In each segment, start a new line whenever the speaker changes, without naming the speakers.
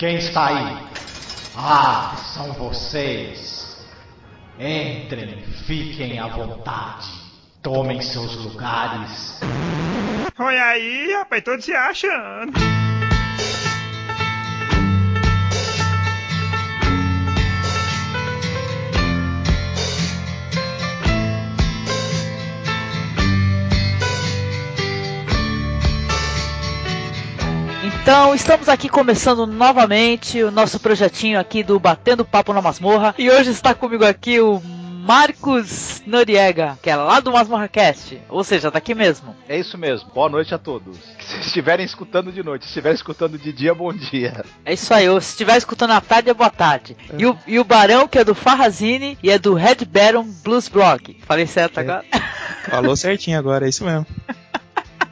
Quem está aí? Ah, são vocês. Entrem, fiquem à vontade. Tomem seus lugares.
Olha aí, rapaz, todos se achando.
Então, estamos aqui começando novamente o nosso projetinho aqui do Batendo Papo na Masmorra. E hoje está comigo aqui o Marcos Noriega, que é lá do Masmorra Cast. Ou seja, daqui mesmo.
É isso mesmo. Boa noite a todos. Se estiverem escutando de noite, se estiverem escutando de dia, bom dia.
É isso aí. Ou se estiver escutando à tarde, é boa tarde. E o, e o Barão, que é do Farrazine e é do Red Baron Blues Blog. Falei certo
É.
agora?
Falou certinho agora, é isso mesmo.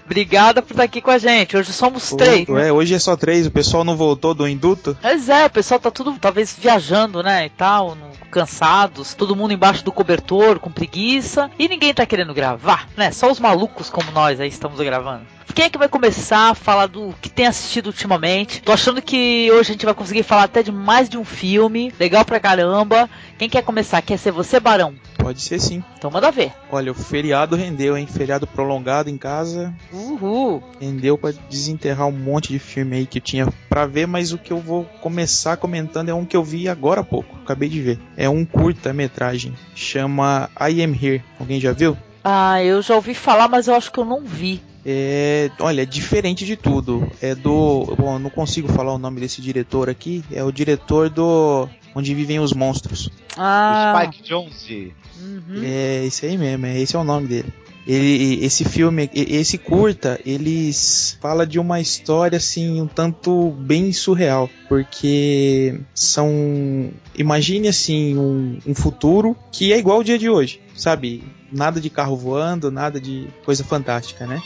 Obrigada por estar aqui com a gente. Hoje somos três.
É, hoje é só três, o pessoal não voltou do induto.
Mas é, o pessoal tá tudo talvez viajando, né, e tal, cansados, todo mundo embaixo do cobertor, com preguiça, e ninguém tá querendo gravar, né? Só os malucos como nós aí estamos gravando. Quem é que vai começar a falar do que tem assistido ultimamente? Tô achando que hoje a gente vai conseguir falar até de mais de um filme, legal pra caramba. Quem quer começar? Quer ser você, Barão?
Pode ser sim.
Então manda ver.
Olha, o feriado rendeu, hein? Feriado prolongado em casa.
Uhul.
Rendeu pra desenterrar um monte de filme aí que eu tinha pra ver, mas o que eu vou começar comentando é um que eu vi agora há pouco. Acabei de ver. É um curta-metragem. Chama I Am Here. Alguém já viu?
Ah, eu já ouvi falar, mas eu acho que eu não vi.
É, olha, é diferente de tudo. É do, bom, eu não consigo falar o nome desse diretor aqui. É o diretor do Onde Vivem os Monstros.
Ah,
Spike Jonze.
Uhum.
É esse aí mesmo, é, esse é o nome dele. Ele, esse filme, esse curta, eles fala de uma história assim um tanto bem surreal, porque são, imagine assim um, um futuro que é igual ao dia de hoje, sabe? Nada de carro voando, nada de coisa fantástica, né?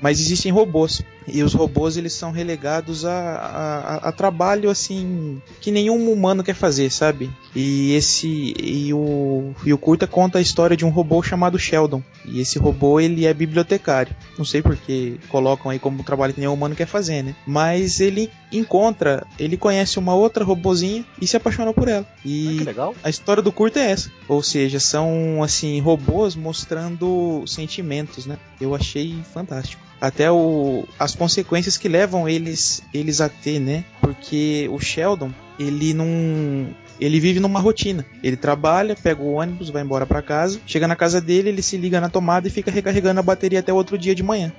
Mas existem robôs e os robôs eles são relegados a, a, a- trabalho assim que nenhum humano quer fazer, sabe? E esse e o e o curta conta a história de um robô chamado Sheldon. E esse robô ele é bibliotecário. Não sei porque colocam aí como um trabalho que nenhum humano quer fazer, né? Mas ele encontra, ele conhece uma outra robozinha e se apaixona por ela.
Ah,
E
legal.
a história do curto é essa. Ou seja, são assim robôs mostrando sentimentos, né? Eu achei fantástico. Até o, as consequências que levam eles eles a ter, né? Porque o Sheldon, ele não ele vive numa rotina. Ele trabalha, pega o ônibus, vai embora pra casa. Chega na casa dele, ele se liga na tomada e fica recarregando a bateria até o outro dia de manhã.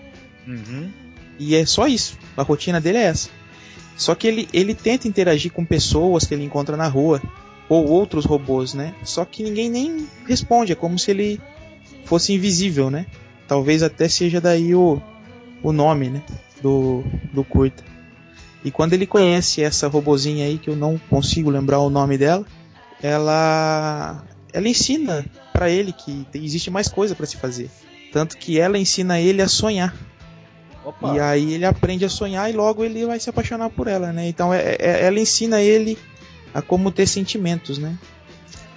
Uhum.
E é só isso. A rotina dele é essa. Só que ele, ele tenta interagir com pessoas que ele encontra na rua. Ou outros robôs, né? Só que ninguém nem responde. É como se ele fosse invisível, né? Talvez até seja daí o, o nome, né? Do, do curta. E quando ele conhece essa robozinha aí, que eu não consigo lembrar o nome dela, ela ela ensina pra ele que existe mais coisa pra se fazer. Tanto que ela ensina ele a sonhar.
Opa.
E aí ele aprende a sonhar e logo ele vai se apaixonar por ela, né? Então é- é- ela ensina ele a como ter sentimentos, né?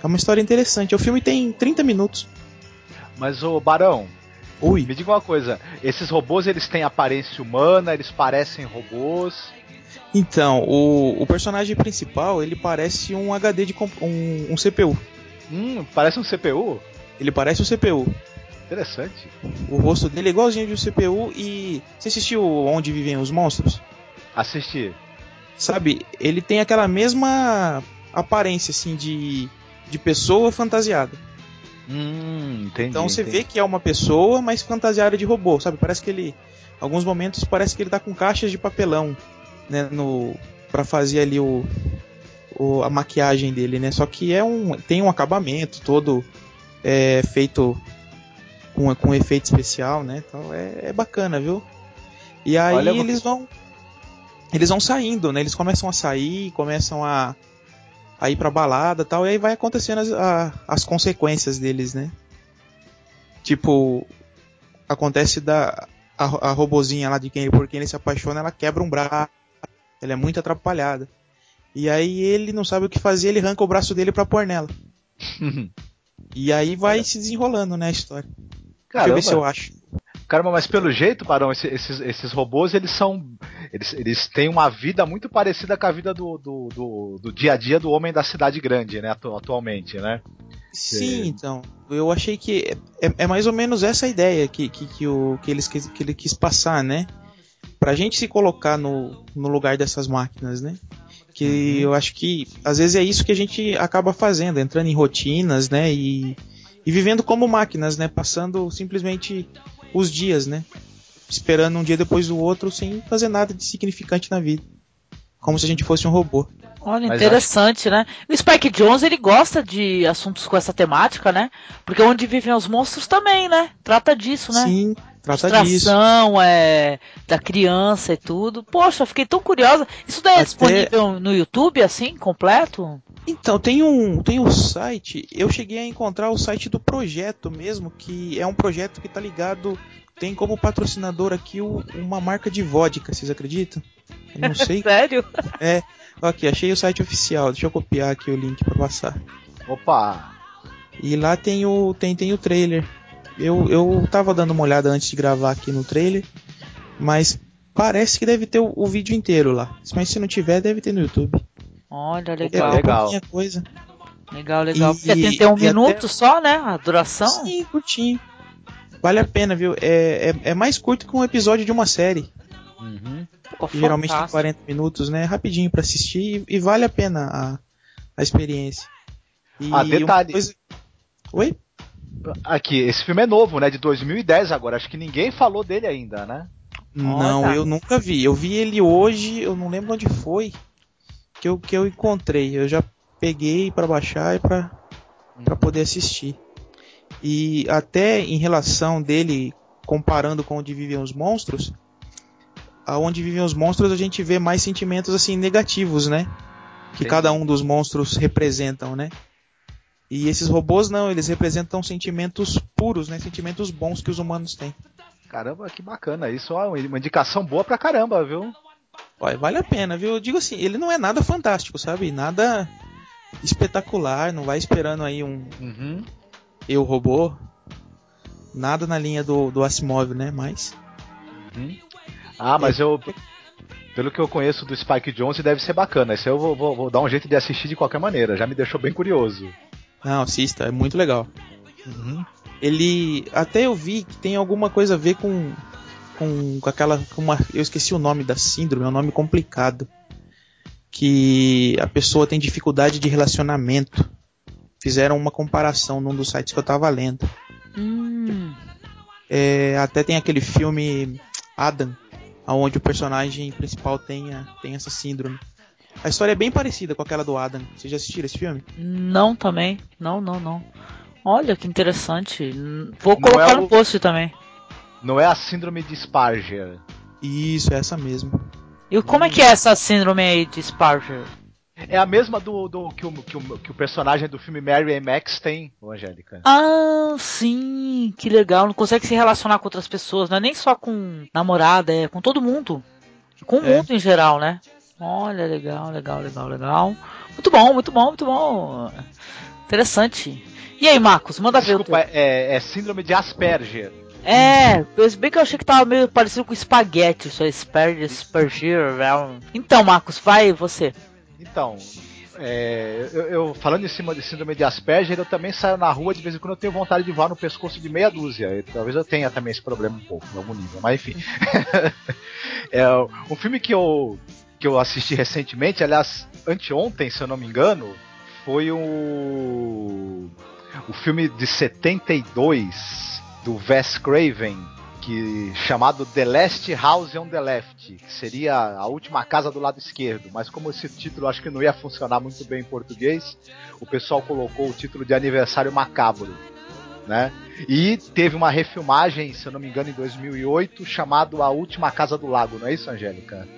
É uma história interessante. O filme tem 30 minutos.
Mas o Barão,
Ui.
me diga uma coisa. Esses robôs eles têm aparência humana, eles parecem robôs.
Então, o, o personagem principal, ele parece um HD de um, um CPU.
Hum, parece um CPU.
Ele parece um CPU.
Interessante.
O rosto dele é igualzinho de um CPU e você assistiu Onde Vivem os Monstros?
Assistir.
Sabe, ele tem aquela mesma aparência assim de de pessoa fantasiada.
Hum, entendi.
Então você
entendi.
vê que é uma pessoa, mas fantasiada de robô, sabe? Parece que ele, alguns momentos parece que ele tá com caixas de papelão, né, no para fazer ali o, o- a maquiagem dele, né? Só que é um tem um acabamento todo é, feito com, com efeito especial, né? Então é, é bacana, viu? E aí
Olha,
eles vão eles vão saindo, né? Eles começam a sair, começam a a ir pra balada e tal, e aí vai acontecendo as, a- as consequências deles, né? Tipo, acontece da a, a robozinha lá de quem por quem ele se apaixona, ela quebra um braço. Ela é muito atrapalhada. E aí ele não sabe o que fazer, ele arranca o braço dele pra pôr nela. E aí vai se desenrolando, né, a história. Deixa eu ver se eu acho.
Caramba, mas pelo jeito, Barão, esse- esses, esses robôs, eles são. Eles, eles têm uma vida muito parecida com a vida do, do, do, do dia a dia do homem da cidade grande, né? atu- Atualmente, né?
Sim, então. Eu achei que é, é mais ou menos essa a ideia que, que, que, o, que, eles, quis- que ele quis passar, né? Pra gente se colocar no, no lugar dessas máquinas, né? Que eu acho que às vezes é isso que a gente acaba fazendo, entrando em rotinas, né? E, e vivendo como máquinas, né? Passando simplesmente os dias, né? Esperando um dia depois do outro sem fazer nada de significante na vida. Como se a gente fosse um robô.
Olha,
Mas
interessante, né? O Spike Jones, ele gosta de assuntos com essa temática, né? Porque onde vivem os monstros também, né? Trata disso, né?
Sim, trata disso.
Distração, é, da criança e tudo. Poxa, fiquei tão curiosa. Isso daí é
Até-
disponível no YouTube, assim, completo?
Então, tem um, tem um site, eu cheguei a encontrar o site do projeto mesmo, que é um projeto que tá ligado, tem como patrocinador aqui o- uma marca de vodka, vocês acreditam? Eu não sei.
Sério?
é, aqui, achei o site oficial, deixa eu copiar aqui o link pra passar.
Opa!
E lá tem o, tem, tem o trailer. Eu, eu tava dando uma olhada antes de gravar aqui no trailer, mas parece que deve ter o, o vídeo inteiro lá. Mas se não tiver, deve ter no YouTube.
Olha,
É,
legal.
é
legal.
pouquinha coisa.
Legal, legal.
E-
Porque tem que ter um
e
minuto
até-
só, né? A duração.
Sim, curtinho. Vale a pena, viu? É, é, é mais curto que um episódio de uma série.
Uhum.
Geralmente tem
fantástico.
40 minutos, né? Rapidinho pra assistir e, e vale a pena a, a experiência. E
Ah, detalhe.
coisa- Oi?
Aqui, esse filme é novo, né? De 2010 agora. Acho que ninguém falou dele ainda, né?
Não,
Olha.
eu nunca vi. Eu vi ele hoje, eu não lembro onde foi que eu, que eu encontrei. Eu já peguei pra baixar e pra, pra poder assistir. E até em relação dele, comparando com onde vivem os monstros, aonde vivem os monstros a gente vê mais sentimentos assim negativos, né? Que
Sim.
cada um dos monstros representam, né? E esses robôs não, eles representam sentimentos puros, né? Sentimentos bons que os humanos têm.
Caramba, que bacana. Isso é uma indicação boa pra caramba, viu?
Olha, vale a pena, viu? Eu digo assim, ele não é nada fantástico, sabe? Nada espetacular, não vai esperando aí um
Uhum.
eu robô. Nada na linha do, do Asimov, né? Mas
Uhum. Ah, mas eu. Pelo que eu conheço do Spike Jonze, deve ser bacana. Esse eu vou, vou- vou dar um jeito de assistir de qualquer maneira. Já me deixou bem curioso.
não, assista, é muito legal.
Uhum.
Ele até eu vi que tem alguma coisa a ver com com, com aquela com uma, eu esqueci o nome da síndrome, é um nome complicado. Que a pessoa tem dificuldade de relacionamento. Fizeram uma comparação num dos sites que eu tava lendo.
Hum,
É, até tem aquele filme Adam, onde o personagem principal tem, a- tem essa síndrome. A história é bem parecida com aquela do Adam. Vocês já assistiram esse filme?
não também. Não, não, não. Olha que interessante. Vou
Não
colocar
é
no
o-
post também.
Não é a síndrome de Sparger.
Isso, é essa mesmo.
E como é que é essa síndrome aí de Sparger?
É a mesma do, do que, o, que, o, que o personagem do filme Mary e Max tem, ô Angélica.
Ah, sim, que legal. Não consegue se relacionar com outras pessoas, não é nem só com namorada, é com todo mundo. Com o
É.
mundo em geral, né? Olha, legal, legal, legal, legal. Muito bom, muito bom, muito bom. Interessante. E aí, Marcos, manda ver o
Desculpa, é, é síndrome de Asperger.
É, bem que eu achei que tava meio parecido com espaguete, isso é Asperger, Asperger, velho. Então, Marcos, vai você.
Então, é, eu, eu- falando em cima de síndrome de Asperger, eu também saio na rua de vez em quando eu tenho vontade de voar no pescoço de meia dúzia. E talvez eu tenha também esse problema um pouco, em algum nível, mas enfim. é, um filme que eu, que eu assisti recentemente, aliás, anteontem, se eu não me engano, foi o, o filme de 72 do Wes Craven, que chamado The Last House on the Left, que seria a última casa do lado esquerdo, mas como esse título acho que não ia funcionar muito bem em português, o pessoal colocou o título de Aniversário Macabro, né? E teve uma refilmagem, se eu não me engano, em 2008, chamado A Última Casa do Lago, não é isso, Angélica?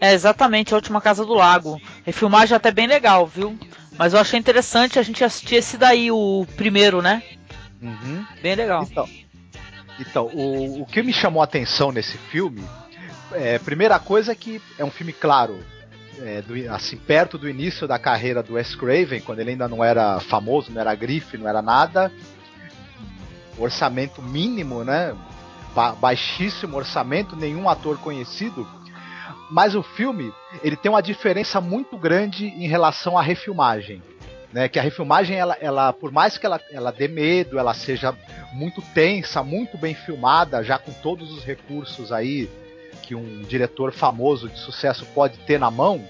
É exatamente a última casa do lago. Refilmagem até bem legal, viu? Mas eu achei interessante a gente assistir esse daí, o primeiro, né?
Uhum.
Bem legal.
Então, então o, o que me chamou a atenção nesse filme, é, primeira coisa é que é um filme claro, é, do- assim perto do início da carreira do Wes Craven, quando ele ainda não era famoso, não era grife, não era nada. orçamento mínimo, né? Ba baixíssimo orçamento, nenhum ator conhecido. Mas o filme ele tem uma diferença muito grande em relação à refilmagem. Né, que a refilmagem, ela, ela, por mais que ela, ela dê medo, ela seja muito tensa, muito bem filmada, já com todos os recursos aí que um diretor famoso de sucesso pode ter na mão,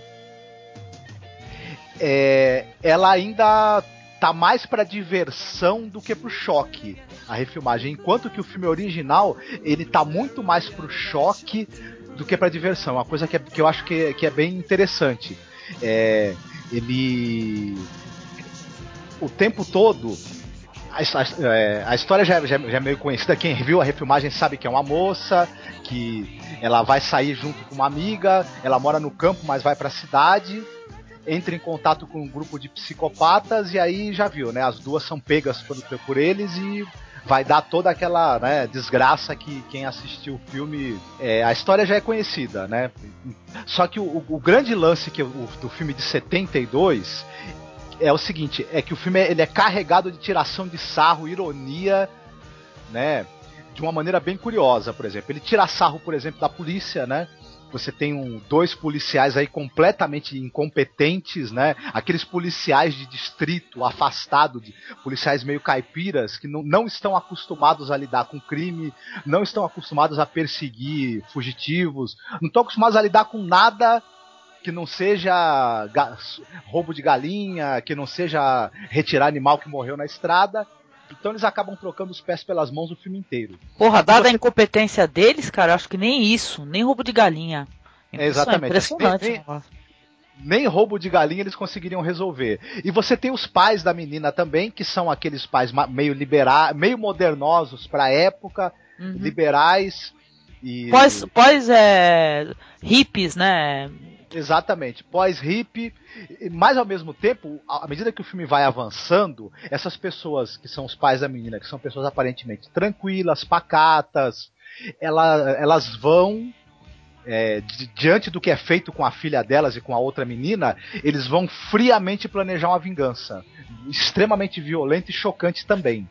é, ela ainda tá mais para diversão do que pro choque a refilmagem, enquanto que o filme original ele tá muito mais pro choque do que para diversão, uma coisa que, é, que eu acho que, é, que é bem interessante. É, ele o tempo todo a, a, é, a história já, já, já, é meio conhecida. Quem viu a refilmagem sabe que é uma moça, que ela vai sair junto com uma amiga, ela mora no campo, mas vai para a cidade entra em contato com um grupo de psicopatas e aí já viu, né? As duas são pegas por, por eles e vai dar toda aquela né, desgraça que quem assistiu o filme. É, a história já é conhecida, né? Só que o, o grande lance que do filme de 72 é o seguinte: é que o filme ele é carregado de tiração de sarro, ironia, né? De uma maneira bem curiosa, por exemplo. Ele tira sarro, por exemplo, da polícia, né? você tem um, dois policiais aí completamente incompetentes, né? Aqueles policiais de distrito, afastado de policiais meio caipiras, que não, não estão acostumados a lidar com crime, não estão acostumados a perseguir fugitivos, não estão acostumados a lidar com nada que não seja roubo de galinha, que não seja retirar animal que morreu na estrada. Então eles acabam trocando os pés pelas mãos o filme inteiro.
Porra, dada a incompetência deles, cara, acho que nem isso, nem roubo de galinha.
É exatamente. Impressionante. Nem, nem, nem, roubo de galinha eles conseguiriam resolver. E você tem os pais da menina também, que são aqueles pais meio liberais, meio modernosos para a época, uhum. liberais. E...
Pós, pós é, hippies, né?
Exatamente, pós-hip, mas ao mesmo tempo, à medida que o filme vai avançando, essas pessoas que são os pais da menina, que são pessoas aparentemente tranquilas, pacatas, ela, elas vão é, diante do que é feito com a filha delas e com a outra menina, eles vão friamente planejar uma vingança, extremamente violenta e chocante também.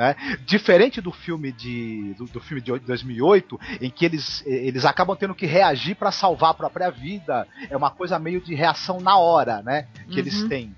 Né? Diferente do filme de do, do, filme de 2008, em que eles, eles acabam tendo que reagir para salvar a própria vida, é uma coisa meio de reação na hora, né? Que uhum. eles têm.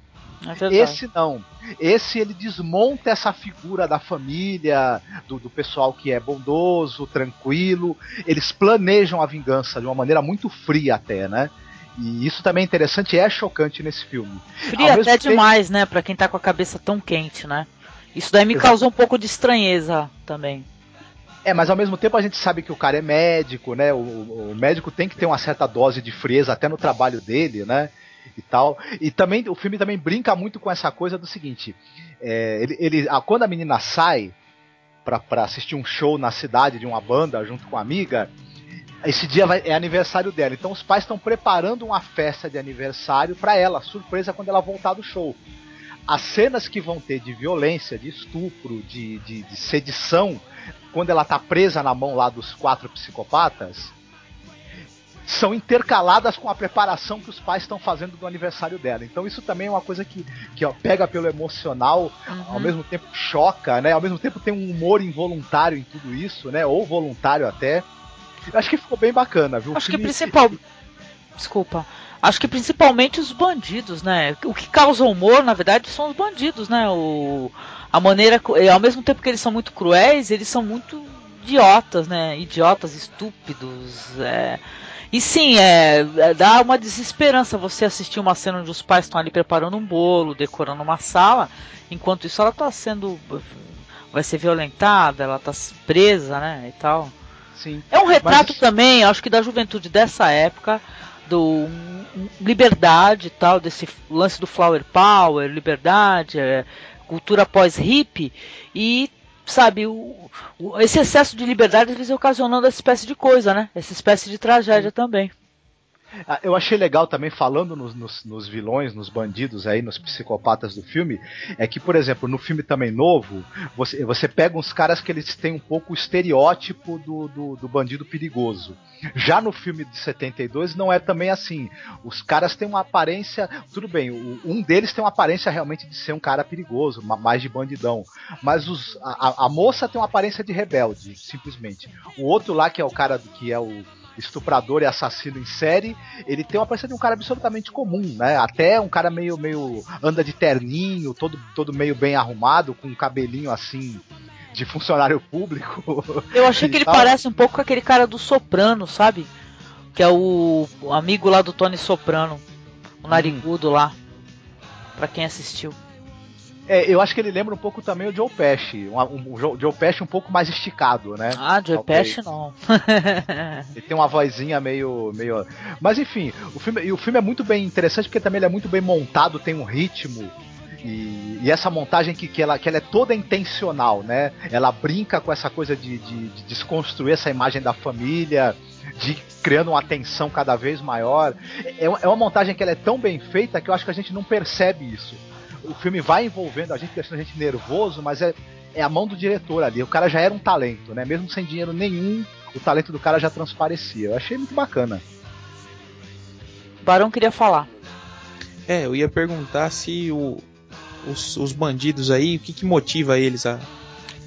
É Esse não. Esse ele desmonta essa figura da família, do, do, pessoal que é bondoso, tranquilo. Eles planejam a vingança de uma maneira muito fria até, né? E isso também é interessante e é chocante nesse filme.
Fria até tempo... demais, né? Pra quem tá com a cabeça tão quente, né? Isso daí me causou um pouco de estranheza também.
É, mas ao mesmo tempo a gente sabe que o cara é médico, né? O, o, médico tem que ter uma certa dose de frieza até no trabalho dele, né? E tal. E também o filme também brinca muito com essa coisa do seguinte: é, ele, ele a, quando a menina sai para assistir um show na cidade de uma banda junto com a amiga, esse dia vai, é aniversário dela. Então os pais estão preparando uma festa de aniversário para ela, surpresa quando ela voltar do show as cenas que vão ter de violência, de estupro, de, de, de sedição, quando ela tá presa na mão lá dos quatro psicopatas, são intercaladas com a preparação que os pais estão fazendo do aniversário dela. Então isso também é uma coisa que, que ó, pega pelo emocional, uhum. ao mesmo tempo choca, né? Ao mesmo tempo tem um humor involuntário em tudo isso, né? Ou voluntário até. Acho que ficou bem bacana, viu?
Acho que principal. Desculpa. Acho que principalmente os bandidos, né? O que causa humor, na verdade, são os bandidos, né? O, a maneira. Ao mesmo tempo que eles são muito cruéis, eles são muito idiotas, né? Idiotas, estúpidos. É... E sim, é, é, dá uma desesperança você assistir uma cena onde os pais estão ali preparando um bolo, decorando uma sala, enquanto isso ela está sendo. vai ser violentada, ela está presa, né? E tal.
Sim.
É um retrato Mas... também, acho que da juventude dessa época do liberdade tal, desse lance do flower power, liberdade, é, cultura pós-hip e sabe, o, o, esse excesso de liberdade vezes ocasionando essa espécie de coisa, né? Essa espécie de tragédia também.
Ah, Eu achei legal também, falando nos, nos- nos vilões, nos bandidos aí, nos psicopatas do filme, é que, por exemplo, no filme também novo, você, você pega uns caras que eles têm um pouco o estereótipo do, do, do bandido perigoso. Já no filme de 72 não é também assim. Os caras têm uma aparência. Tudo bem, um deles tem uma aparência realmente de ser um cara perigoso, ma- mais de bandidão. Mas os, a, a- moça tem uma aparência de rebelde, simplesmente. O outro lá, que é o cara que é o estuprador e assassino em série, ele tem uma aparência de um cara absolutamente comum, né? Até um cara meio, meio anda de terninho, todo, todo meio bem arrumado, com um cabelinho assim de funcionário público.
Eu achei que ele
Então-
parece um pouco com aquele cara do Soprano, sabe? Que é o, amigo lá do Tony Soprano. O narigudo lá. Pra quem assistiu.
É, eu acho que ele lembra um pouco também o Joe Pesci, um, um, o Joe Pesci um pouco mais esticado, né?
Ah, Joe
Talvez.
Pesci não.
Ele tem uma vozinha meio, meio. Mas enfim, o filme, e o filme é muito bem interessante porque também ele é muito bem montado, tem um ritmo. E, e essa montagem que, que, ela, que ela é toda intencional, né? Ela brinca com essa coisa de, de, de desconstruir essa imagem da família, de criando uma tensão cada vez maior. É, é uma montagem que ela é tão bem feita que eu acho que a gente não percebe isso. O filme vai envolvendo a gente, deixando a gente nervoso, mas é, é a mão do diretor ali. O cara já era um talento, né? Mesmo sem dinheiro nenhum, o talento do cara já transparecia. Eu achei muito bacana.
O Barão queria falar.
É, eu ia perguntar se o- os, os bandidos aí, o que, que motiva eles a.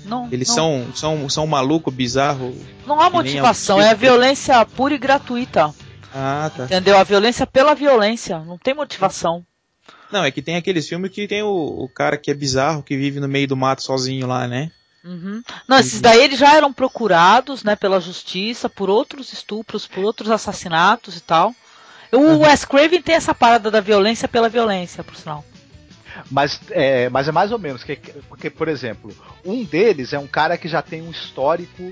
Não,
Eles
não,
são, são, são maluco, bizarro.
não há motivação, é a violência pura e gratuita.
Ah, tá.
Entendeu? A violência pela violência. Não tem motivação.
Não, é que tem aqueles filmes que tem o, o cara que é bizarro, que vive no meio do mato sozinho lá, né?
Uhum. Não, esses daí eles já eram procurados, né, pela justiça, por outros estupros, por outros assassinatos e tal. O Wes Craven tem essa parada da violência pela violência, por sinal.
Mas é, mas é mais ou menos, que- porque, por exemplo, um deles é um cara que já tem um histórico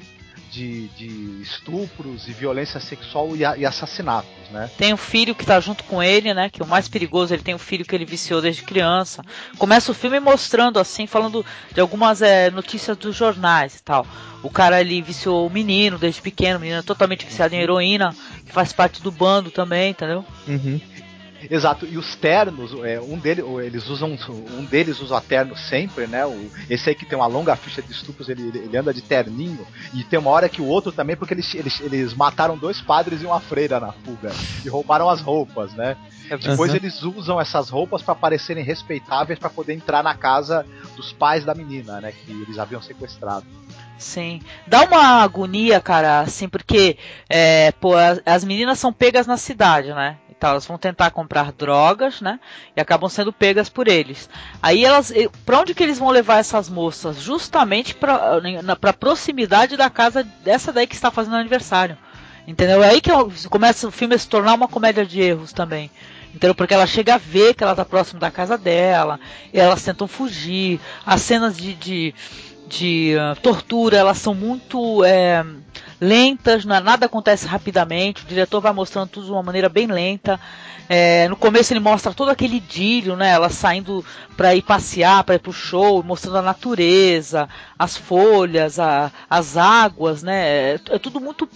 de, de estupros e violência sexual e, a- e assassinatos, né?
Tem um filho que tá junto com ele, né? Que é o mais perigoso, ele tem um filho que ele viciou desde criança. Começa o filme mostrando, assim, falando de algumas é, notícias dos jornais e tal. O cara ali viciou o menino desde pequeno, o menino é totalmente viciado em heroína, que faz parte do bando também, entendeu?
Uhum.
Exato, e os ternos, é, um deles, eles usam, um deles usa terno sempre, né? O, esse aí que tem uma longa ficha de estupros, ele, ele- anda de terninho, e tem uma hora que o outro também, porque eles, eles, eles mataram dois padres e uma freira na fuga, e roubaram as roupas, né? Depois
Uhum.
eles usam essas roupas para parecerem respeitáveis para poder entrar na casa dos pais da menina, né? Que eles haviam sequestrado.
Sim. Dá uma agonia, cara, assim, porque é, pô, as, as meninas são pegas na cidade, né? Então elas vão tentar comprar drogas, né? E acabam sendo pegas por eles. Aí elas, pra onde que eles vão levar essas moças? Justamente pra proximidade da casa dessa daí que está fazendo aniversário. Entendeu? É aí que começa o filme a se tornar uma comédia de erros também. Entendeu? Porque ela chega a ver que ela tá próximo da casa dela, elas tentam fugir. As cenas de, de, de ah, tortura, elas são muito é, lentas, não é- nada acontece rapidamente. O diretor vai mostrando tudo de uma maneira bem lenta. É, no começo ele mostra todo aquele idílio, né? Ela saindo para ir passear, para ir pro show, mostrando a natureza, as folhas, a- as águas, né? É, é tudo muito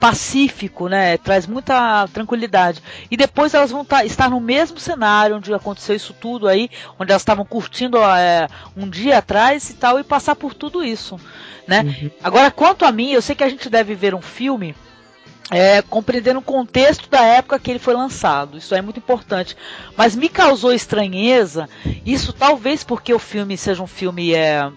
pacífico, né? Traz muita tranquilidade. E depois elas vão tá- estar no mesmo cenário onde aconteceu isso tudo aí, onde elas estavam curtindo é, um dia atrás e tal, e passar por tudo isso, né? Agora, quanto a mim, eu sei que a gente deve ver um filme é, compreendendo o contexto da época que ele foi lançado. Isso é muito importante. Mas me causou estranheza, isso talvez porque o filme seja um filme é,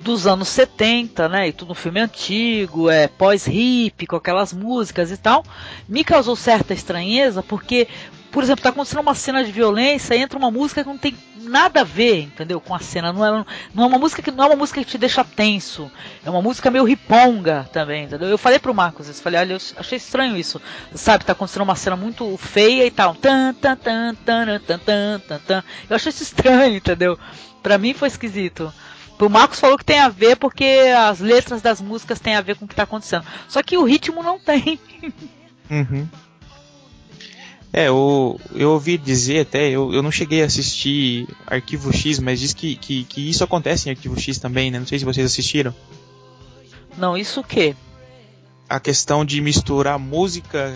dos anos 70, né? E tudo um filme antigo, é pós-hip, com aquelas músicas e tal. Me causou certa estranheza porque, por exemplo, tá acontecendo uma cena de violência, entra uma música que não tem nada a ver, entendeu? Com a cena. Não é, não é uma música que não é uma música que te deixa tenso. É uma música meio riponga também, entendeu? Eu falei pro Marcos, eu falei, olha, eu achei estranho isso. Sabe, tá acontecendo uma cena muito feia e tal. Tan, tan, tan, tan, tan, tan, tan, tan. Eu achei isso estranho, entendeu? Pra mim foi esquisito. O Marcos falou que tem a ver porque as letras das músicas têm a ver com o que tá acontecendo. Só que o ritmo não tem.
Uhum. É, eu, eu ouvi dizer até, eu, eu não cheguei a assistir Arquivo X, mas diz que, que, que isso acontece em Arquivo X também, né? Não sei se vocês assistiram.
Não, isso o quê?
A questão de misturar música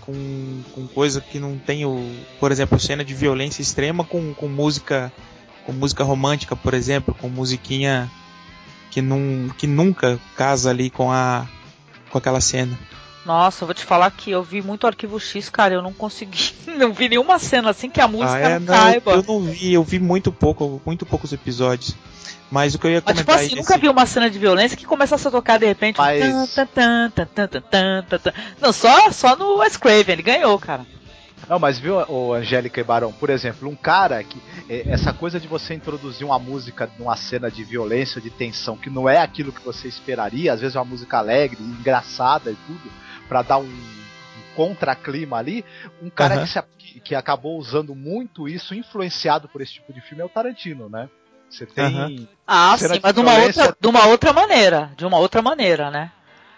com, com coisa que não tem o. Por exemplo, cena de violência extrema com, com música. Com música romântica, por exemplo, com musiquinha que, num, que nunca casa ali com a. com aquela cena.
Nossa, eu vou te falar que eu vi muito Arquivo X, cara, eu não consegui, não vi nenhuma cena assim que a música ah, é, não, não caiba.
Eu não vi, eu vi muito pouco, muito poucos episódios. Mas o que eu ia comentar.
Mas, tipo assim, nunca vi uma cena de violência que começasse a tocar de repente. Mas... Não, só, só no Wes Craven, ele ganhou, cara.
Não, mas viu, o Angélica e Barão, por exemplo, um cara que. Essa coisa de você introduzir uma música numa cena de violência, de tensão, que não é aquilo que você esperaria, às vezes é uma música alegre, engraçada e tudo, para dar um, um contraclima ali. Um cara uhum. que, se, que acabou usando muito isso, influenciado por esse tipo de filme, é o Tarantino, né? Você tem. Uhum.
Ah, sim, mas de uma, outra, de uma outra maneira. De uma outra maneira, né?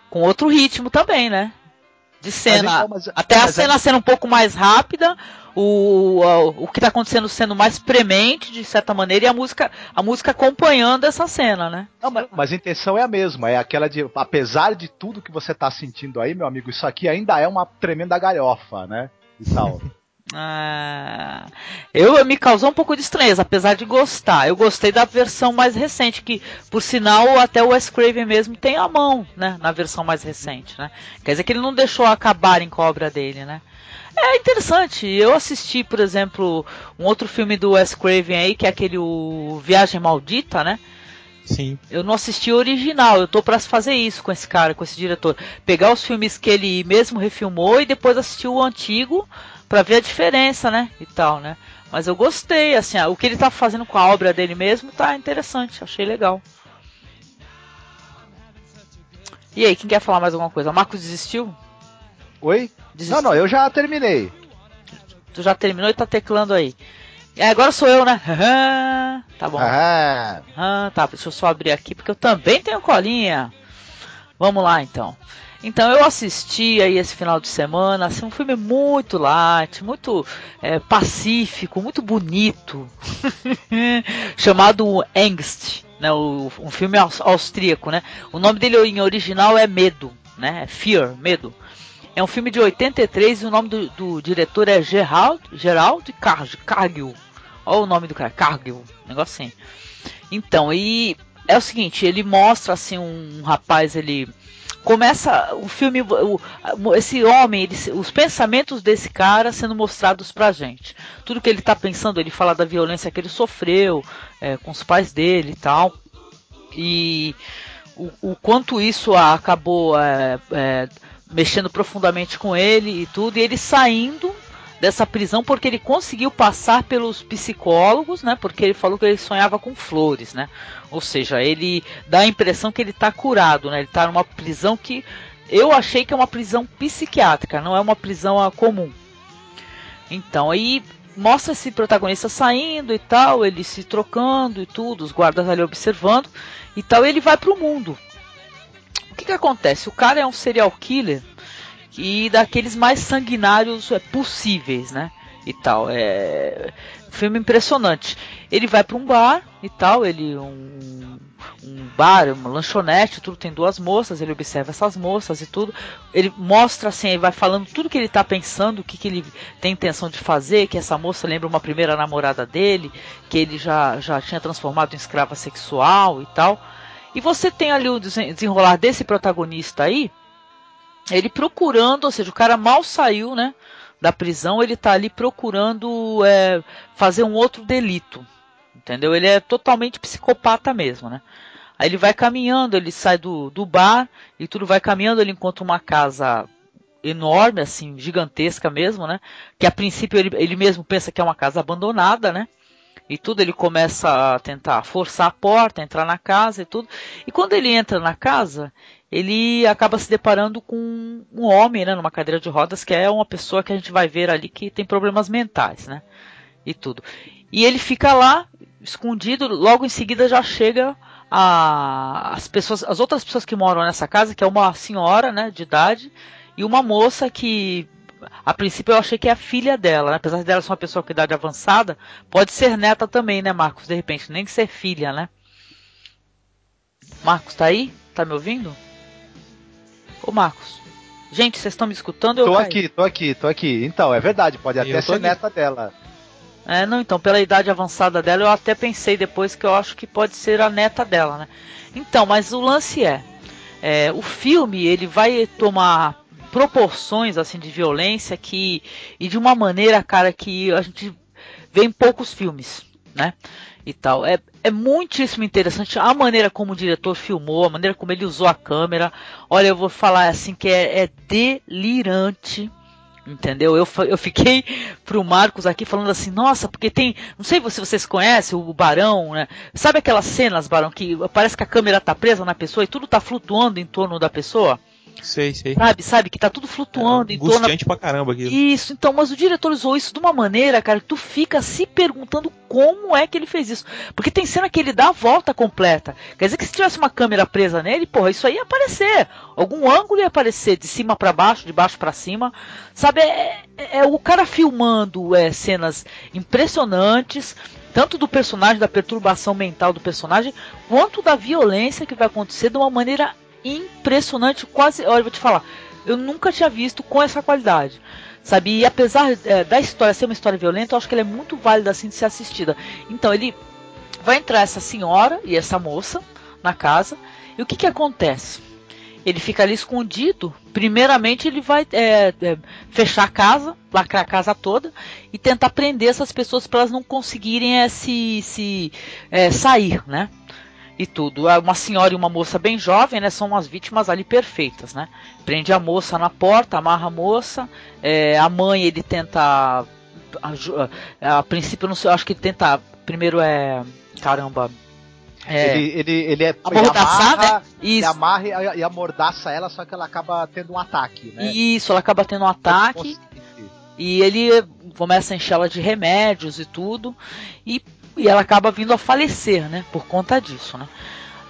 Com outro ritmo também, né? De cena. Mas, então, mas, Até mas, a cena sendo um pouco mais rápida, o, o, o que está acontecendo sendo mais premente, de certa maneira, e a música, a música acompanhando essa cena, né?
Não, mas, a intenção é a mesma, é aquela de, apesar de tudo que você está sentindo aí, meu amigo, isso aqui ainda é uma tremenda galhofa, né? E tal.
Ah, eu me causou um pouco de estranheza, apesar de gostar. Eu gostei da versão mais recente, que por sinal até o Wes Craven mesmo tem a mão, né, na versão mais recente, né? Quer dizer que ele não deixou acabarem com a obra dele, né? É interessante. Eu assisti, por exemplo, um outro filme do Wes Craven aí, que é aquele o Viagem Maldita, né?
Sim.
Eu não assisti o original, eu tô para fazer isso com esse cara, com esse diretor. Pegar os filmes que ele mesmo refilmou e depois assistir o antigo para ver a diferença, né? E tal, né? Mas eu gostei, assim, o que ele tá fazendo com a obra dele mesmo tá interessante, achei legal. E aí, quem quer falar mais alguma coisa? O Marcos desistiu?
Oi? Desistiu. Não, não, eu já terminei.
Tu já terminou e tá teclando aí. E agora sou eu, né? tá bom.
Ah.
ah, tá, deixa eu só abrir aqui porque eu também tenho colinha. Vamos lá então. Então eu assisti aí esse final de semana, assim, um filme muito light, muito é, pacífico, muito bonito, chamado Angst, né, o, um filme austríaco, né? O nome dele em original é Medo, né? Fear, Medo. É um filme de 83 e o nome do, do diretor é Gerald, Gerald Cargill. Olha o nome do cara, Cargill, negócio assim. Então, e é o seguinte, ele mostra assim um rapaz ele começa o filme, o, esse homem, ele, os pensamentos desse cara sendo mostrados pra gente. Tudo que ele tá pensando, ele fala da violência que ele sofreu é, com os pais dele e tal. E o, o quanto isso acabou é, é, mexendo profundamente com ele e tudo, e ele saindo dessa prisão porque ele conseguiu passar pelos psicólogos, né? Porque ele falou que ele sonhava com flores, né? Ou seja, ele dá a impressão que ele está curado, né? Ele está numa prisão que eu achei que é uma prisão psiquiátrica, não é uma prisão comum. Então, aí mostra esse protagonista saindo e tal, ele se trocando e tudo, os guardas ali observando e tal, e ele vai pro mundo. O que que acontece? O cara é um serial killer e daqueles mais sanguinários é, possíveis, né? E tal. É filme impressionante. Ele vai para um bar e tal, ele um, um bar, uma lanchonete, tudo tem duas moças, ele observa essas moças e tudo. Ele mostra assim, ele vai falando tudo que ele está pensando, o que, que ele tem intenção de fazer, que essa moça lembra uma primeira namorada dele, que ele já, já tinha transformado em escrava sexual e tal. E você tem ali o desenrolar desse protagonista aí, ele procurando, ou seja, o cara mal saiu, né, da prisão, ele tá ali procurando é, fazer um outro delito, entendeu? Ele é totalmente psicopata mesmo, né? Aí ele vai caminhando, ele sai do, do bar e tudo vai caminhando, ele encontra uma casa enorme, assim, gigantesca mesmo, né? Que a princípio ele, ele mesmo pensa que é uma casa abandonada, né? E tudo ele começa a tentar forçar a porta, entrar na casa e tudo. E quando ele entra na casa, ele acaba se deparando com um homem, né, numa cadeira de rodas, que é uma pessoa que a gente vai ver ali que tem problemas mentais, né? E tudo. E ele fica lá, escondido, logo em seguida já chega a, as pessoas, as outras pessoas que moram nessa casa, que é uma senhora, né, de idade, e uma moça que a princípio eu achei que é a filha dela, né? apesar dela ser uma pessoa com idade avançada, pode ser neta também, né, Marcos? De repente, nem que ser filha, né? Marcos, tá aí? Tá me ouvindo? Ô Marcos. Gente, vocês estão me escutando? Eu
Tô
caí.
aqui, tô aqui, tô aqui. Então, é verdade, pode
Eu
até ser
aqui.
neta dela.
É, não, então, pela idade avançada dela, eu até pensei depois que eu acho que pode ser a neta dela, né? Então, mas o lance é, é, o filme, ele vai tomar proporções, assim, de violência que, e de uma maneira, cara, que a gente vê em poucos filmes, né? E tal. É, é muitíssimo interessante a maneira como o diretor filmou, a maneira como ele usou a câmera. Olha, eu vou falar assim que é, é delirante. Entendeu? Eu, eu fiquei pro Marcos aqui falando assim, nossa, porque tem. Não sei se vocês conhecem o Barão, né? Sabe aquelas cenas, Barão, que parece que a câmera tá presa na pessoa e tudo tá flutuando em torno da pessoa?
Sei, sei.
Sabe, sabe? Que tá tudo flutuando em torno.
Angustiante pra caramba aquilo.
Isso, então, mas o diretor usou isso de uma maneira, cara, que tu fica se perguntando como é que ele fez isso. Porque tem cena que ele dá a volta completa. Quer dizer que se tivesse uma câmera presa nele, porra, isso aí ia aparecer. Algum ângulo ia aparecer, de cima para baixo, de baixo para cima. Sabe, é, é- é o cara filmando é, cenas impressionantes. Tanto do personagem, da perturbação mental do personagem, quanto da violência que vai acontecer de uma maneira impressionante, quase. Olha, vou te falar, eu nunca tinha visto com essa qualidade. Sabe? E apesar é, da história ser uma história violenta, eu acho que ela é muito válida assim de ser assistida. Então ele vai entrar essa senhora e essa moça na casa. E o que que acontece? Ele fica ali escondido. Primeiramente ele vai é, é, fechar a casa, lacrar a casa toda e tentar prender essas pessoas para elas não conseguirem é, se, se é, sair, né? E tudo. É Uma senhora e uma moça bem jovem, né? São umas vítimas ali perfeitas, né? Prende a moça na porta, amarra a moça. é, a mãe ele tenta, aju- a, a princípio não sei, eu acho que ele tenta primeiro é, caramba, é,
Ele, ele, ele é.
Amordaçar,
ele amarra,
né?
ele amarra e, e amordaça ela, só que ela acaba tendo um ataque, né?
Isso, ela acaba tendo um ataque. E ele começa a encher ela de remédios e tudo. E, e ela acaba vindo a falecer, né? Por conta disso, né?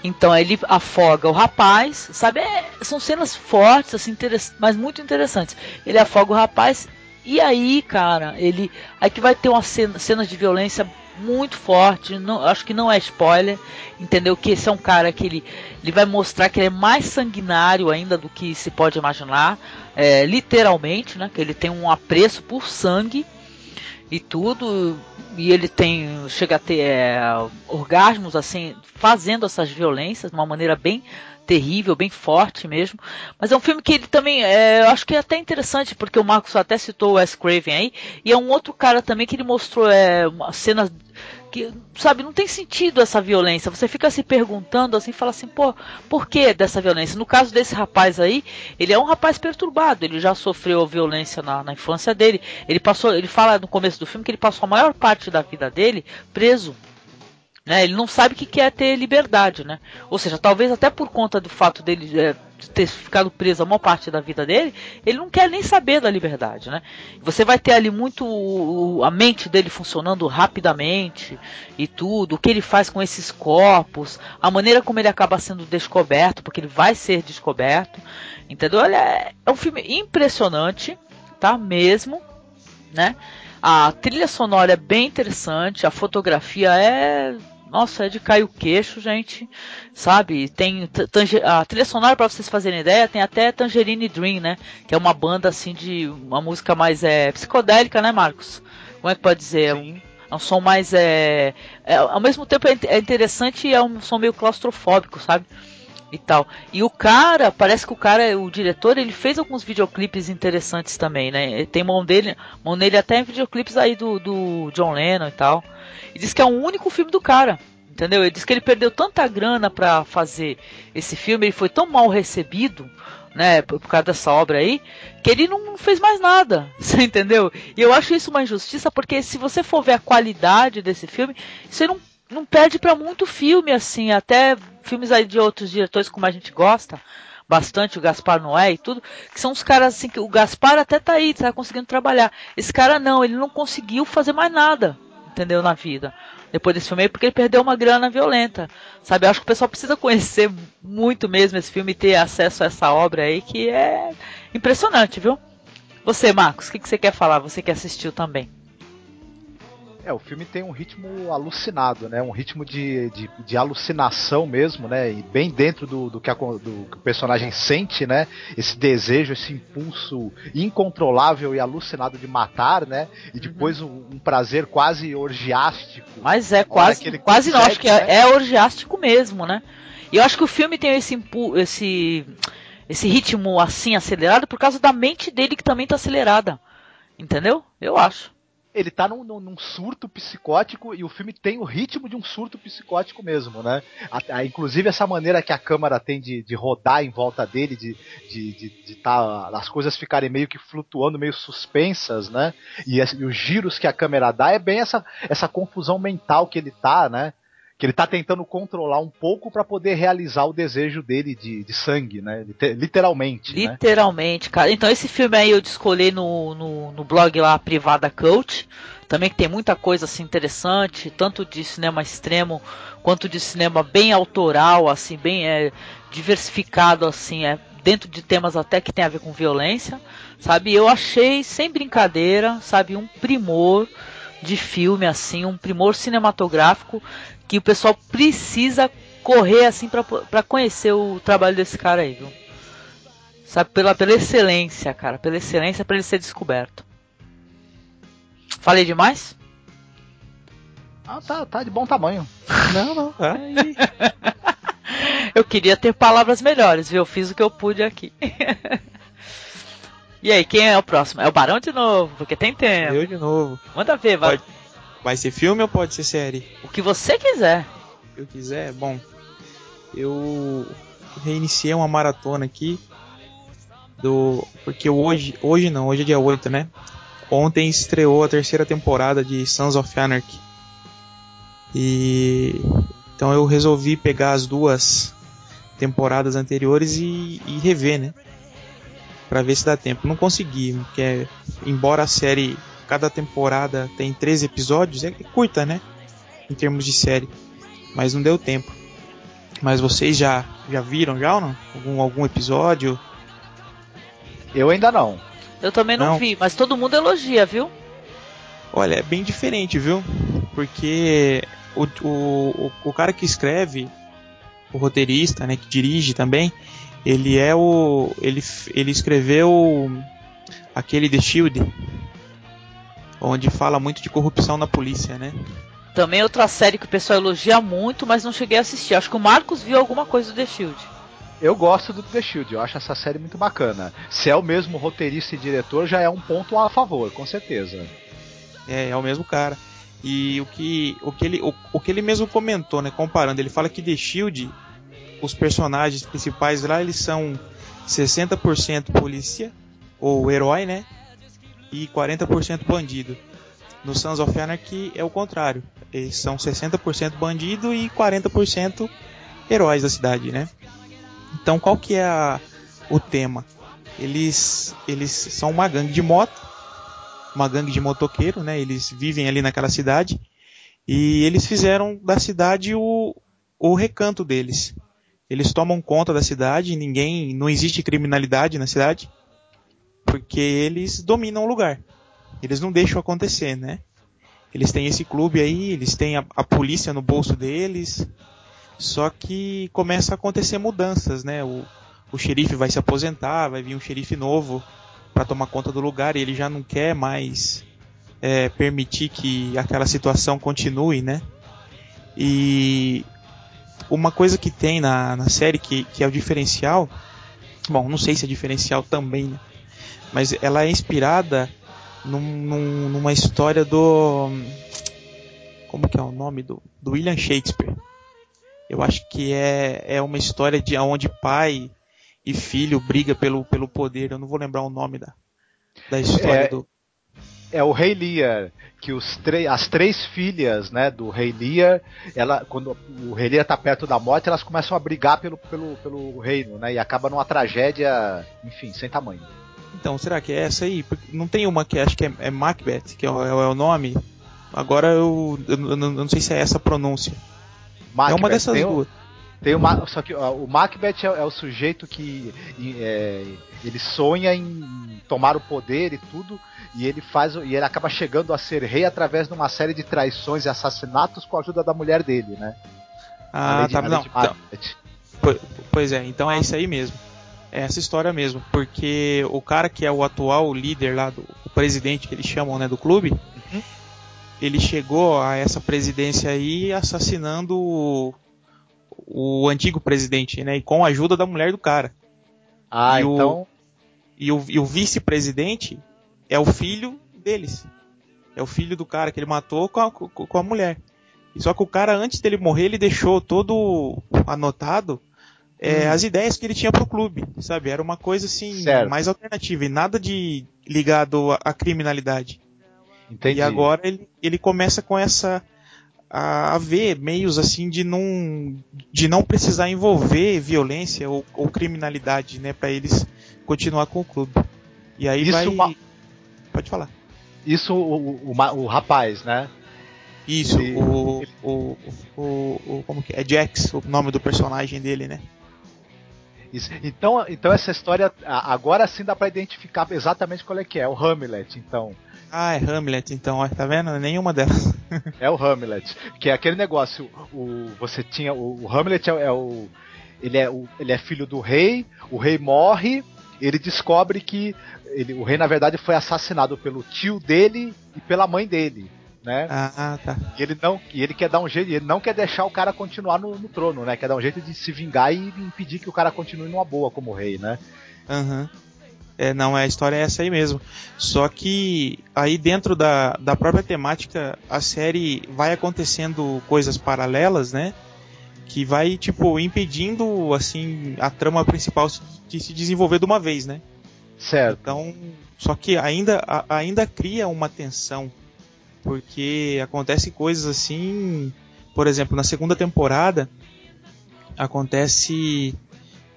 Então ele afoga o rapaz, sabe? É, são cenas fortes, assim, mas muito interessantes. Ele afoga o rapaz e aí, cara, ele. Aí que vai ter uma cena, cenas de violência muito forte. Não, acho que não é spoiler, entendeu? Que esse é um cara que ele, ele vai mostrar que ele é mais sanguinário ainda do que se pode imaginar, é, literalmente, né? Que ele tem um apreço por sangue e tudo e ele tem chega a ter é, orgasmos assim fazendo essas violências de uma maneira bem terrível bem forte mesmo. Mas é um filme que ele também é, eu acho que é até interessante porque o Marcos até citou o Wes Craven aí e é um outro cara também que ele mostrou é, cenas que sabe não tem sentido essa violência. Você fica se perguntando assim fala assim pô por que dessa violência? No caso desse rapaz aí ele é um rapaz perturbado. Ele já sofreu violência na, na infância dele. Ele passou ele fala no começo do filme que ele passou a maior parte da vida dele preso né? Ele não sabe o que é ter liberdade, né? Ou seja, talvez até por conta do fato dele é, ter ficado preso a maior parte da vida dele, ele não quer nem saber da liberdade, né? Você vai ter ali muito a mente dele funcionando rapidamente e tudo, o que ele faz com esses corpos, a maneira como ele acaba sendo descoberto, porque ele vai ser descoberto, entendeu? Olha, é, é um filme impressionante, tá? Mesmo, né? A trilha sonora é bem interessante, a fotografia é. Nossa, é de cair o queixo, gente. Sabe? Tem a trilha sonora, para vocês fazerem ideia, tem até Tangerine Dream, né? Que é uma banda assim de. uma música mais é, psicodélica, né, Marcos? Como é que pode dizer? É um, é um som mais. É, é, ao mesmo tempo é, é interessante e é um som meio claustrofóbico, sabe? e tal. E o cara, parece que o cara, o diretor, ele fez alguns videoclipes interessantes também, né? Tem mão dele, mão nele até em videoclipes aí do, do John Lennon e tal. E diz que é o único filme do cara. Entendeu? Ele diz que ele perdeu tanta grana pra fazer esse filme, ele foi tão mal recebido, né, por, por causa dessa obra aí, que ele não fez mais nada. Você entendeu? E eu acho isso uma injustiça, porque se você for ver a qualidade desse filme, você não não perde para muito filme, assim, até filmes aí de outros diretores como a gente gosta bastante, o Gaspar Noé e tudo, que são os caras assim, que o Gaspar até tá aí, tá conseguindo trabalhar. Esse cara não, ele não conseguiu fazer mais nada, entendeu, na vida. Depois desse filme porque ele perdeu uma grana violenta, sabe? Eu acho que o pessoal precisa conhecer muito mesmo esse filme e ter acesso a essa obra aí, que é impressionante, viu? Você, Marcos, o que, que você quer falar? Você que assistiu também.
É, o filme tem um ritmo alucinado, né? Um ritmo de, de, de alucinação mesmo, né? E bem dentro do, do, que a, do, que o personagem sente, né? Esse desejo, esse impulso incontrolável e alucinado de matar, né? E uhum. depois um, um prazer quase orgiástico.
Mas é quase, quase não, acho que é, né? é orgiástico mesmo, né? E eu acho que o filme tem esse esse esse ritmo assim acelerado por causa da mente dele que também tá acelerada. Entendeu? Eu acho
ele tá num, num, surto psicótico e o filme tem o ritmo de um surto psicótico mesmo, né? A, a, inclusive essa maneira que a câmera tem de, de rodar em volta dele, de, de, de, de tá, as coisas ficarem meio que flutuando, meio suspensas, né? E, e, os giros que a câmera dá é bem essa, essa confusão mental que ele tá, né? Que ele tá tentando controlar um pouco para poder realizar o desejo dele de, de sangue, né? Literalmente.
Literalmente, né? cara. Então esse filme aí eu escolhi no, no, no blog lá, Privada Coach. Também que tem muita coisa assim interessante, tanto de cinema extremo quanto de cinema bem autoral, assim, bem é, diversificado, assim, é, dentro de temas até que tem a ver com violência, sabe? Eu achei, sem brincadeira, sabe, um primor de filme, assim, um primor cinematográfico que o pessoal precisa correr assim para conhecer o trabalho desse cara aí, viu? Sabe, pela, pela excelência, cara, pela excelência para ele ser descoberto. Falei demais?
Ah, tá, tá de bom tamanho.
Não, não. Aí. eu queria ter palavras melhores, viu? Eu fiz o que eu pude aqui. e aí, quem é o próximo? É o Barão de novo, porque tem tempo.
Eu de novo.
Manda ver, vai.
Pode, Vai ser filme ou pode ser série?
O que você quiser.
O que eu quiser? Bom, eu reiniciei uma maratona aqui do porque hoje, hoje não, hoje é dia 8, né? Ontem estreou a terceira temporada de Sons of Anarchy. E então eu resolvi pegar as duas temporadas anteriores e, e rever, né? Pra ver se dá tempo. Não consegui, porque embora a série cada temporada tem 13 episódios, é curta, né? Em termos de série. Mas não deu tempo. Mas vocês já, já viram já ou não? Algum, algum episódio?
Eu ainda não.
Eu também não, não, vi, mas todo mundo elogia, viu?
Olha, é bem diferente, viu? Porque o, o, o, cara que escreve, o roteirista, né, que dirige também, ele é o. ele, ele escreveu aquele The Shield, onde fala muito de corrupção na polícia, né?
Também outra série que o pessoal elogia muito, mas não cheguei a assistir. Acho que o Marcos viu alguma coisa do The Shield.
Eu gosto do The Shield, eu acho essa série muito bacana. Se é o mesmo roteirista e diretor, já é um ponto a favor, com certeza.
É, é o mesmo cara. E o que, o que, ele, o, o que ele mesmo comentou, né, comparando, ele fala que The Shield, os personagens principais lá, eles são 60% polícia, ou herói, né? E 40% bandido. No Sons of Anarchy é o contrário. Eles são 60% bandido e 40% heróis da cidade, né? Então qual que é a, o tema? Eles, eles são uma gangue de moto, uma gangue de motoqueiro, né? Eles vivem ali naquela cidade e eles fizeram da cidade o, o recanto deles. Eles tomam conta da cidade, ninguém, não existe criminalidade na cidade porque eles dominam o lugar. Eles não deixam acontecer, né? Eles têm esse clube aí, eles têm a, a polícia no bolso deles. Só que começa a acontecer mudanças, né? O, o xerife vai se aposentar, vai vir um xerife novo para tomar conta do lugar e ele já não quer mais é, permitir que aquela situação continue, né? E uma coisa que tem na, na série que, que é o diferencial, bom, não sei se é diferencial também, né? Mas ela é inspirada num, num, numa história do. Como que é o nome? Do, do William Shakespeare. Eu acho que é, é uma história de onde pai e filho briga pelo, pelo poder. Eu não vou lembrar o nome da, da história
é,
do.
É o Rei Lear, que os as três filhas, né, do Rei Lear, ela, quando o Rei Lear tá perto da morte, elas começam a brigar pelo, pelo, pelo reino, né, e acaba numa tragédia, enfim, sem tamanho.
Então, será que é essa aí? Porque não tem uma que acho que é, é Macbeth, que é o, é o nome. Agora eu, eu, eu, não sei se é essa a pronúncia. Macbeth, é uma dessas duas.
Tem uma, só que ó, o Macbeth é, é o sujeito que é, ele sonha em tomar o poder e tudo, e ele faz e ele acaba chegando a ser rei através de uma série de traições e assassinatos com a ajuda da mulher dele, né?
Ah, tá, não. Então, pois é, então é isso aí mesmo. É essa história mesmo, porque o cara que é o atual líder lá do presidente que eles chamam, né, do clube, uhum. ele chegou a essa presidência aí assassinando o, o antigo presidente, né, e com a ajuda da mulher do cara.
Ah,
e
então.
O, e o, o vice-presidente é o filho deles. É o filho do cara que ele matou com a, com a mulher. Só que o cara, antes dele morrer, ele deixou todo anotado é, hum. as ideias que ele tinha pro clube, sabe? Era uma coisa assim, certo. mais alternativa e nada de ligado à criminalidade. Entendi. E agora ele, ele começa com essa a, a, ver meios assim de não de não precisar envolver violência ou, ou criminalidade, né, para eles continuar com o clube. E aí Isso vai uma... Pode falar.
Isso o, o, o, rapaz, né?
Isso, ele... o, o, o, o, Como que é? É Jax, o nome do personagem dele, né?
Isso. Então, então essa história agora sim dá para identificar exatamente qual é que é, o Hamlet, então.
Ah, é Hamlet, então, tá vendo? Nenhuma delas.
é o Hamlet, que é aquele negócio, o você tinha o, o Hamlet é, é, o ele é o, ele é filho do rei, o rei morre, ele descobre que ele, o rei na verdade foi assassinado pelo tio dele e pela mãe dele né?
Ah, tá.
E ele não, e ele quer dar um jeito, ele não quer deixar o cara continuar no, no, trono, né? Quer dar um jeito de se vingar e impedir que o cara continue numa boa como rei, né?
Aham. Uhum. É, não, a história é essa aí mesmo. Só que aí dentro da, da própria temática, a série vai acontecendo coisas paralelas, né? Que vai, tipo, impedindo, assim, a trama principal de se desenvolver de uma vez, né?
Certo.
Então, só que ainda, ainda cria uma tensão porque acontece coisas assim, por exemplo, na segunda temporada acontece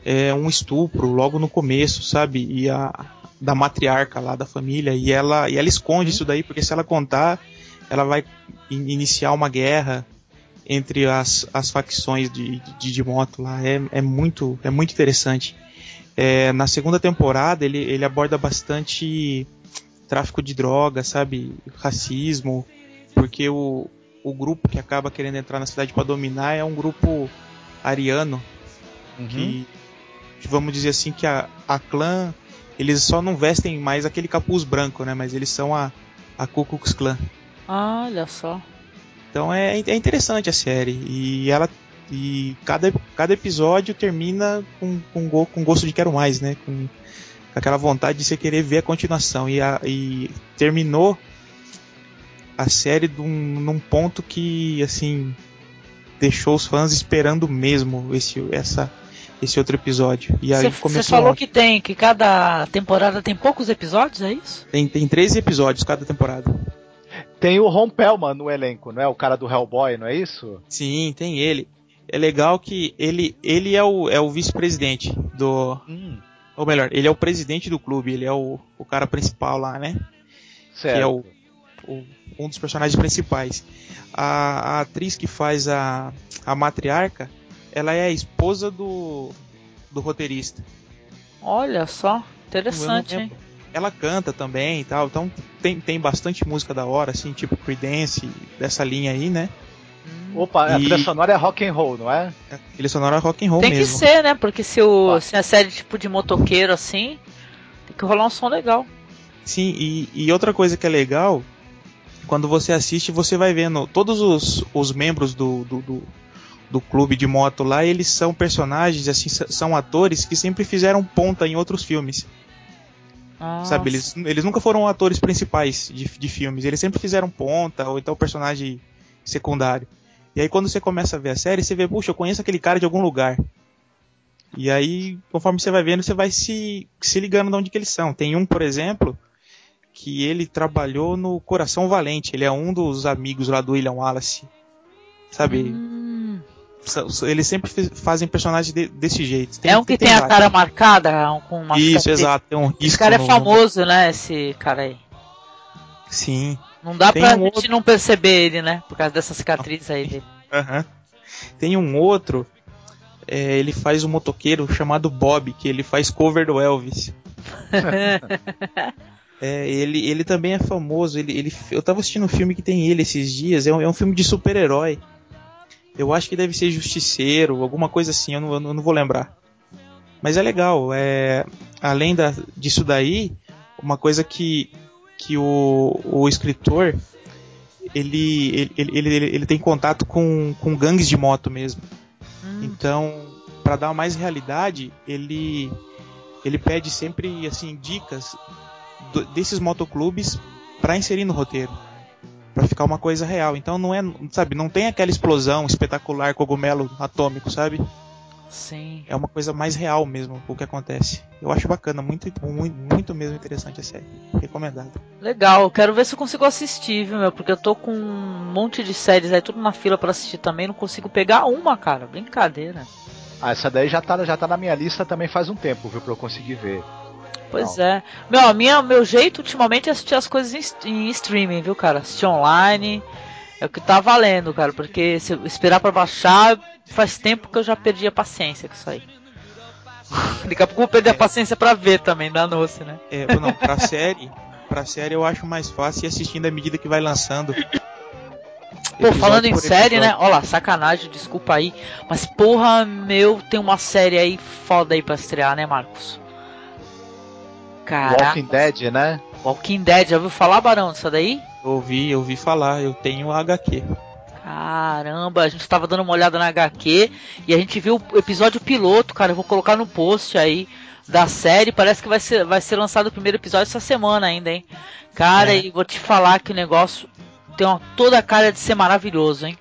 é, um estupro logo no começo, sabe? E a da matriarca lá da família e ela e ela esconde uhum. isso daí porque se ela contar, ela vai in iniciar uma guerra entre as, as facções de, de, de moto lá. É, é muito é muito interessante. É, na segunda temporada ele, ele aborda bastante tráfico de drogas, sabe? Racismo, porque o, o grupo que acaba querendo entrar na cidade para dominar é um grupo ariano, uhum. que vamos dizer assim que a, a clã eles só não vestem mais aquele capuz branco, né? Mas eles são a, a Ku Klux Klan.
olha só.
Então é, é interessante a série e ela e cada, cada episódio termina com, com, com gosto de quero mais, né? Com, aquela vontade de você querer ver a continuação. E, a, e terminou a série num, num ponto que, assim, deixou os fãs esperando mesmo esse, essa, esse outro episódio. E aí
Você falou que tem, que cada temporada tem poucos episódios, é isso?
Tem, tem 13 episódios cada temporada.
Tem o Ron Pellman no elenco, não é? O cara do Hellboy, não é isso?
Sim, tem ele. É legal que ele, ele é o, é o vice-presidente do, hum. Ou melhor, ele é o presidente do clube, ele é o, o cara principal lá, né?
Certo.
Que é o, o um dos personagens principais. A, a, atriz que faz a, a matriarca, ela é a esposa do, do roteirista.
Olha só, interessante, hein?
Ela canta também e tal, então tem, tem bastante música da hora, assim, tipo Creedence, dessa linha aí, né?
Opa, e... a trilha sonora é rock and roll, não é?
A trilha sonora é rock and roll
tem
mesmo.
Tem que ser, né? Porque se, o, se a série tipo de motoqueiro assim, tem que rolar um som legal.
Sim, e, e outra coisa que é legal, quando você assiste, você vai vendo todos os, os membros do, do, do, do clube de moto lá, eles são personagens, assim, são atores que sempre fizeram ponta em outros filmes. Nossa. Sabe, eles, eles nunca foram atores principais de, de filmes, eles sempre fizeram ponta, ou então personagem secundário. E aí quando você começa a ver a série, você vê, puxa, eu conheço aquele cara de algum lugar. E aí, conforme você vai vendo, você vai se, se ligando de onde que eles são. Tem um, por exemplo, que ele trabalhou no Coração Valente. Ele é um dos amigos lá do William Wallace. Sabe? Hum. Eles sempre fazem personagens de, desse jeito.
Tem, é um que tem, tem a cara marcada com uma
Isso, exato. Tem um risco
esse cara é famoso, né? Esse cara aí.
Sim.
Não dá Tem pra um gente outro... não perceber ele, né? Por causa dessa cicatriz aí dele.
Uhum. Tem um outro É, ele faz um motoqueiro chamado Bob, que ele faz cover do Elvis. É, ele, ele também é famoso. Ele, ele, eu tava assistindo um filme que tem ele esses dias. É um, é um filme de super-herói. Eu acho que deve ser Justiceiro, alguma coisa assim. Eu não, eu não vou lembrar. Mas é legal. É, além da, disso daí, uma coisa que, que o, o escritor ele, ele, ele, ele, ele tem contato com, com gangues de moto mesmo. Hum. Então, para dar mais realidade, ele ele pede sempre assim dicas do, desses motoclubes para inserir no roteiro, para ficar uma coisa real. Então não é, sabe, não tem aquela explosão espetacular cogumelo atômico, sabe?
Sim.
É uma coisa mais real mesmo o que acontece. Eu acho bacana, muito, muito, muito mesmo interessante a série. Recomendado.
Legal, quero ver se eu consigo assistir, viu, meu? Porque eu tô com um monte de séries aí, tudo na fila para assistir também, não consigo pegar uma, cara. Brincadeira.
Ah, essa daí já tá, já tá na minha lista também faz um tempo, viu, pra eu conseguir ver.
Pois não. é. Meu, minha, meu jeito ultimamente é assistir as coisas em, em streaming, viu, cara? Assistir online. É o que tá valendo, cara, porque se esperar para baixar, faz tempo que eu já perdi a paciência com isso aí. Daqui a pouco eu vou perder a paciência pra ver também, danou-se, né?
É, não, pra série, pra série eu acho mais fácil ir assistindo à medida que vai lançando.
Pô, falando em série, né? Olha lá, sacanagem, desculpa aí. Mas porra, meu, tem uma série aí foda aí pra estrear, né, Marcos?
Caraca. Walking Dead, né?
Walking Dead, já ouviu falar, Barão, disso daí?
Eu ouvi, eu ouvi falar, eu tenho a HQ.
Caramba, a gente tava dando uma olhada na HQ e a gente viu o episódio piloto, cara. Eu vou colocar no post aí da série. Parece que vai ser, vai ser lançado o primeiro episódio essa semana ainda, hein? Cara, é. e vou te falar que o negócio tem uma, toda a cara de ser maravilhoso, hein?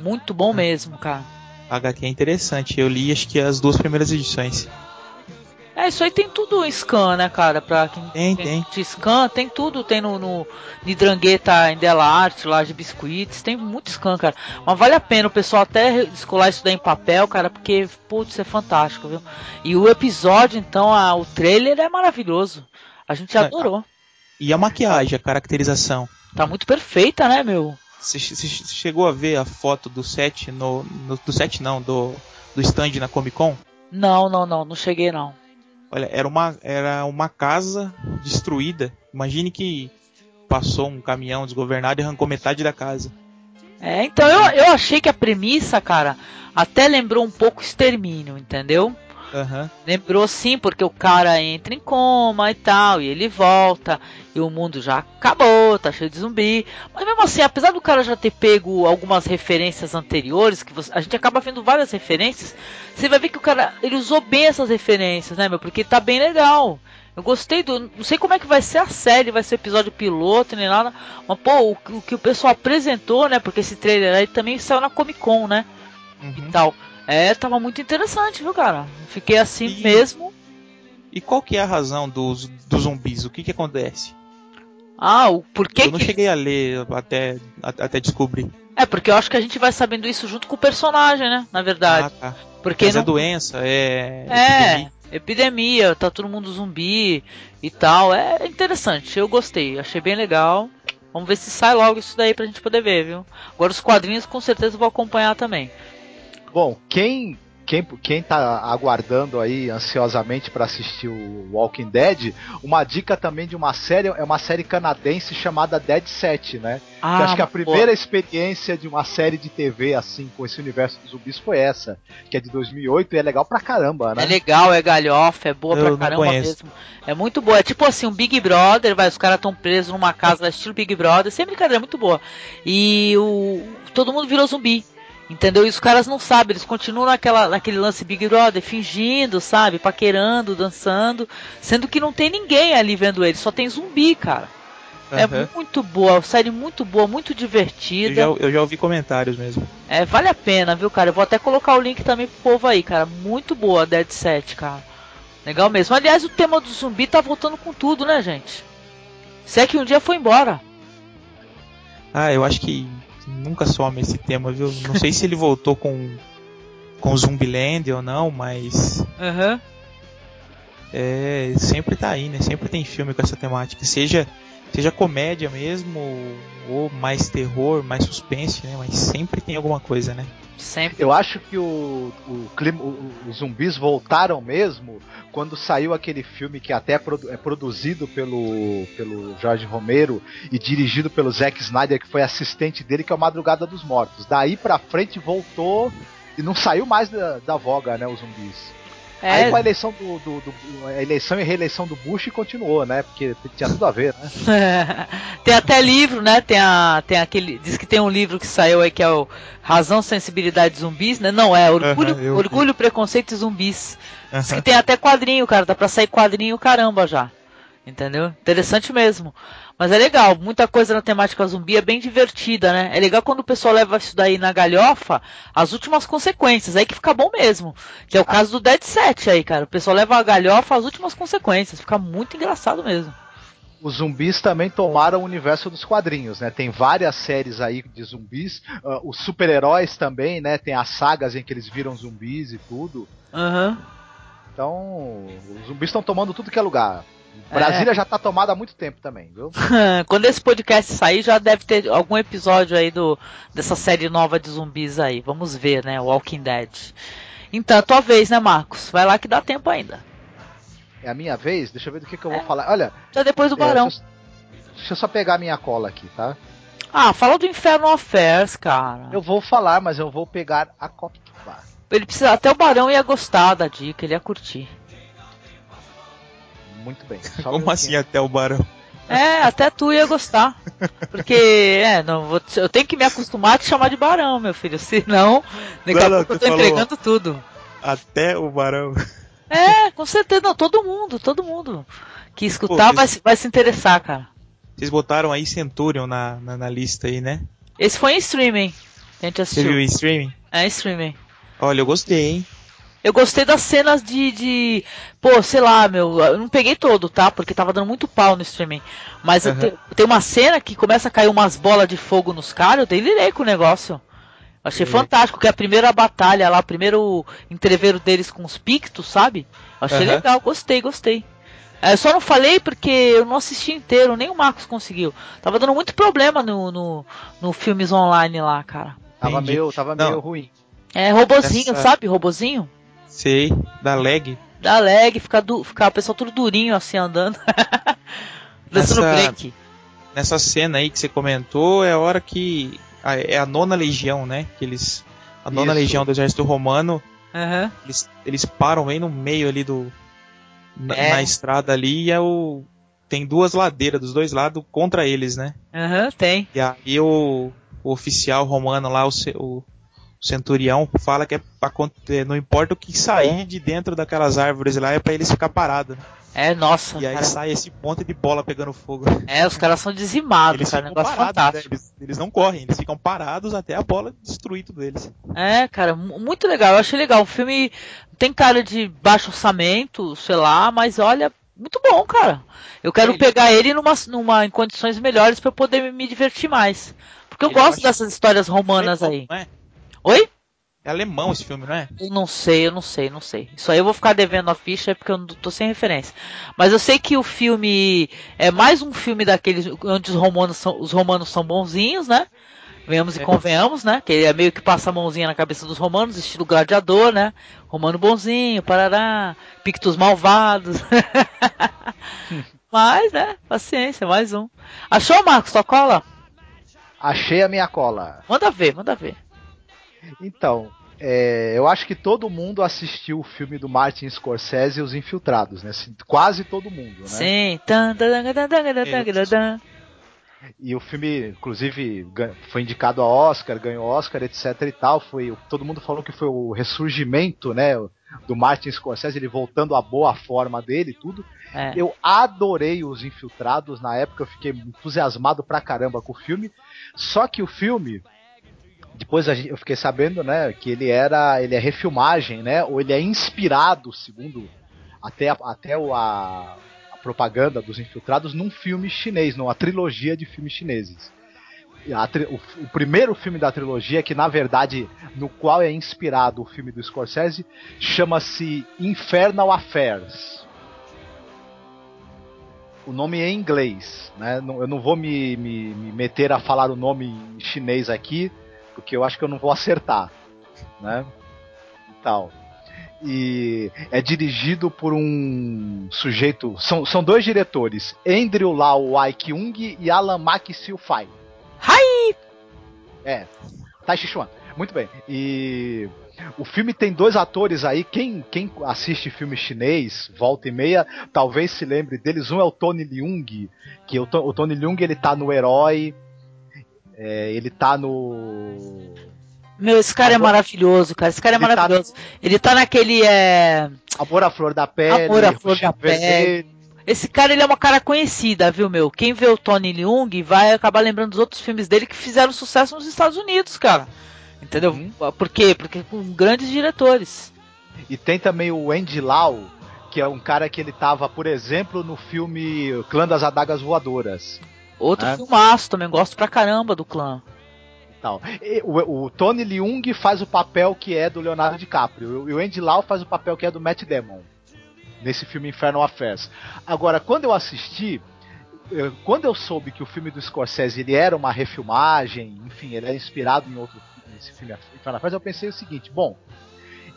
Muito bom mesmo, cara.
A HQ é interessante. Eu li acho que as duas primeiras edições.
É, isso aí tem tudo em scan, né, cara? Pra quem
tem, tem.
tem. scan, tem tudo, tem no, no Nidrangueta em Delarte, lá de biscuits, tem muito scan, cara. Mas vale a pena o pessoal até descolar isso daí em papel, cara, porque, putz, é fantástico, viu? E o episódio, então, a, o trailer é maravilhoso. A gente adorou.
E a maquiagem, a caracterização?
Tá muito perfeita, né, meu?
Você chegou a ver a foto do set no, no, do set não, do do stand na Comic Con?
Não, não, não, não cheguei não.
Olha, era uma, era uma casa destruída. Imagine que passou um caminhão desgovernado e arrancou metade da casa.
É, então eu, eu achei que a premissa, cara, até lembrou um pouco Extermínio, entendeu?
Uhum.
Lembrou sim, porque o cara entra em coma e tal, e ele volta, e o mundo já acabou, tá cheio de zumbi. Mas mesmo assim, apesar do cara já ter pego algumas referências anteriores, que você, a gente acaba vendo várias referências, você vai ver que o cara ele usou bem essas referências, né, meu? Porque tá bem legal. Eu gostei do. Não sei como é que vai ser a série, vai ser episódio piloto nem nada. Mas, pô, o, o que o pessoal apresentou, né? Porque esse trailer aí também saiu na Comic Con, né? Uhum. E tal. É, tava muito interessante, viu, cara? Fiquei assim e, mesmo.
E qual que é a razão dos, dos zumbis? O que que acontece?
Ah, o porquê
Eu não
que...
cheguei a ler até, até descobrir.
É, porque eu acho que a gente vai sabendo isso junto com o personagem, né? Na verdade.
Ah, tá.
Porque
Mas
não...
é doença, é.
É, epidemia. epidemia, tá todo mundo zumbi e tal. É interessante, eu gostei, achei bem legal. Vamos ver se sai logo isso daí pra gente poder ver, viu? Agora os quadrinhos com certeza vou acompanhar também.
Bom, quem quem, quem tá aguardando aí ansiosamente para assistir o Walking Dead, uma dica também de uma série, é uma série canadense chamada Dead Set, né?
Ah,
que acho que a primeira pô. experiência de uma série de TV assim com esse universo dos zumbis foi essa, que é de 2008 e é legal pra caramba, né?
É legal, é galhofa, é boa Eu pra caramba mesmo. É muito boa, é tipo assim, um Big Brother, vai, os caras estão presos numa casa estilo Big Brother, sem brincadeira, é muito boa. E o todo mundo virou zumbi. Entendeu? E os caras não sabem, eles continuam naquela, naquele lance Big Brother, fingindo, sabe? Paquerando, dançando, sendo que não tem ninguém ali vendo eles, só tem zumbi, cara. Uhum. É muito boa, série muito boa, muito divertida.
Eu já, eu já, ouvi comentários mesmo.
É, vale a pena, viu, cara? Eu vou até colocar o link também pro povo aí, cara. Muito boa a Dead Set, cara. Legal mesmo. Aliás, o tema do zumbi tá voltando com tudo, né, gente? Se é que um dia foi embora.
Ah, eu acho que nunca some esse tema, viu? Não sei se ele voltou com com Zumbiland ou não, mas
uhum.
é sempre tá aí, né? Sempre tem filme com essa temática, seja seja comédia mesmo, ou mais terror, mais suspense, né? Mas sempre tem alguma coisa, né?
Sempre.
Eu acho que o, o, clima, o, os zumbis voltaram mesmo quando saiu aquele filme que até é, produ é produzido pelo, pelo Jorge Romero e dirigido pelo Zack Snyder, que foi assistente dele, que é o Madrugada dos Mortos. Daí pra frente voltou e não saiu mais da, da voga, né, os zumbis. É. Aí com a eleição do, do, do, a eleição e reeleição do Bush continuou, né? Porque tinha tudo a ver,
né? tem até livro, né? Tem, a, tem aquele. Diz que tem um livro que saiu aí que é o Razão, Sensibilidade Zumbis, né? Não, é Orgulho, uh -huh, Orgulho Preconceito e Zumbis. Uh -huh. Diz que tem até quadrinho, cara. Dá pra sair quadrinho caramba já. Entendeu? Interessante mesmo. Mas é legal, muita coisa na temática zumbi é bem divertida, né? É legal quando o pessoal leva isso daí na galhofa, as últimas consequências, aí que fica bom mesmo. Que é o caso do Dead Set aí, cara. O pessoal leva a galhofa as últimas consequências, fica muito engraçado mesmo.
Os zumbis também tomaram o universo dos quadrinhos, né? Tem várias séries aí de zumbis. Uh, os super-heróis também, né? Tem as sagas em que eles viram zumbis e tudo.
Aham. Uhum.
Então, os zumbis estão tomando tudo que é lugar. Brasília é. já tá tomada há muito tempo também, viu?
Quando esse podcast sair, já deve ter algum episódio aí do, dessa série nova de zumbis aí. Vamos ver, né? Walking Dead. Então, tua vez, né, Marcos? Vai lá que dá tempo ainda.
É a minha vez? Deixa eu ver do que, que eu é. vou falar. Olha.
Já depois do é, Barão.
Deixa, deixa, eu só pegar a minha cola aqui, tá?
Ah, fala do Inferno Affairs, cara.
Eu vou falar, mas eu vou pegar a cola.
Ele precisa. Até o Barão ia gostar da dica, ele ia curtir
muito bem.
Só Como assim até o barão?
É, até tu ia gostar. Porque, é, não, vou, eu tenho que me acostumar a te chamar de barão, meu filho. Senão, daqui a pouco eu tô entregando tudo.
Até o barão.
É, com certeza, não, todo mundo, todo mundo que escutar Pô, vai, vai se interessar, cara.
Vocês botaram aí Centurion na, na, na, lista aí, né?
Esse foi em streaming. A gente assistiu.
Você viu em streaming?
É, em streaming.
Olha, eu gostei, hein?
Eu gostei das cenas de, de. Pô, sei lá, meu. Eu não peguei todo, tá? Porque tava dando muito pau no streaming. Mas uhum. te, tem uma cena que começa a cair umas bolas de fogo nos caras. Eu delirei com o negócio. Achei fantástico, que é a primeira batalha lá, o primeiro entreveiro deles com os Pictos, sabe? Achei uhum. legal, gostei, gostei. É, eu só não falei porque eu não assisti inteiro, nem o Marcos conseguiu. Tava dando muito problema no, no, no filmes online lá, cara.
Tava meio, tava meio ruim.
É, robozinho, Essa... sabe? Robozinho.
Sei, da lag.
Da lag, fica, du, fica o pessoal tudo durinho assim andando. Dançando break.
Nessa cena aí que você comentou, é a hora que. A, é a nona legião, né? Que eles. A nona Isso. legião do exército romano.
Uhum.
Eles, eles param bem no meio ali do. Na, é. na estrada ali e é o. Tem duas ladeiras dos dois lados contra eles, né?
Aham, uhum, tem.
E aí o, o oficial romano lá, o, o centurião fala que é pra, é, não importa o que sair de dentro daquelas árvores lá, é pra eles ficar parados. Né?
É, nossa.
E aí cara. sai esse monte de bola pegando fogo.
É, os caras são dizimados, eles cara. Negócio parados, né? fantástico.
Né? Eles, eles, não correm, eles ficam parados até a bola destruir tudo eles.
É, cara, muito legal. Eu achei legal. O filme tem cara de baixo orçamento, sei lá, mas olha, muito bom, cara. Eu quero ele... pegar ele numa, numa, em condições melhores para poder me divertir mais. Porque eu ele gosto dessas histórias romanas aí. Não é? Oi?
É alemão esse filme, não é?
Eu não sei, eu não sei, não sei. Isso aí eu vou ficar devendo a ficha porque eu tô sem referência. Mas eu sei que o filme é mais um filme daqueles onde os romanos são, os romanos são bonzinhos, né? Venhamos e é. convenhamos, né? Que ele é meio que passa a mãozinha na cabeça dos romanos, estilo gladiador, né? Romano bonzinho, parará, pictos malvados. Mas, né? Paciência, mais um. Achou, Marcos, tua cola?
Achei a minha cola.
Manda ver, manda ver.
Então, é, eu acho que todo mundo assistiu o filme do Martin Scorsese, Os Infiltrados, né? Quase todo mundo, né?
Sim.
E o filme, inclusive, foi indicado a Oscar, ganhou Oscar, etc e tal. Foi, todo mundo falou que foi o ressurgimento, né? Do Martin Scorsese, ele voltando à boa forma dele e tudo. É. Eu adorei Os Infiltrados na época, eu fiquei entusiasmado pra caramba com o filme. Só que o filme, depois eu fiquei sabendo, né, que ele era, ele é refilmagem, né, ou ele é inspirado, segundo até a, até a, a propaganda dos infiltrados, num filme chinês, numa trilogia de filmes chineses. O, o, primeiro filme da trilogia, que na verdade no qual é inspirado o filme do Scorsese, chama-se Infernal Affairs. o nome é em inglês, né? Eu não vou me, me, me meter a falar o nome em chinês aqui, porque eu acho que eu não vou acertar, né? E tal. E é dirigido por um sujeito. São, são dois diretores: Andrew Lau Wai Kyung e Alan Mak Siu Fai.
Hai!
É, Tai Chi Chuan. Muito bem. E o filme tem dois atores aí. Quem, quem assiste filme chinês, volta e meia, talvez se lembre deles. Um é o Tony Leung, que o, o Tony Leung ele tá no Herói. É, ele tá no.
Meu, esse cara é maravilhoso, cara. Esse cara é
Ele tá-
maravilhoso. Ele tá naquele. É...
Amor à Flor da Pele.
Amor à Flor da Pele. Esse cara, ele é uma cara conhecida, viu, meu? Quem vê o Tony Leung vai acabar lembrando dos outros filmes dele que fizeram sucesso nos Estados Unidos, cara. Entendeu?
Uhum.
Por quê? Porque com grandes diretores.
E tem também o Andy Lau, que é um cara que ele tava, por exemplo, no filme Clã das Adagas Voadoras.
Outro
É.
filmaço, também gosto pra caramba do clã.
E o, o Tony Leung faz o papel que é do Leonardo DiCaprio e o Andy Lau faz o papel que é do Matt Damon nesse filme Infernal Affairs. Agora, quando eu assisti, eu- quando eu soube que o filme do Scorsese ele era uma refilmagem, enfim, ele é inspirado em outro nesse filme Infernal Affairs, eu pensei o seguinte: bom,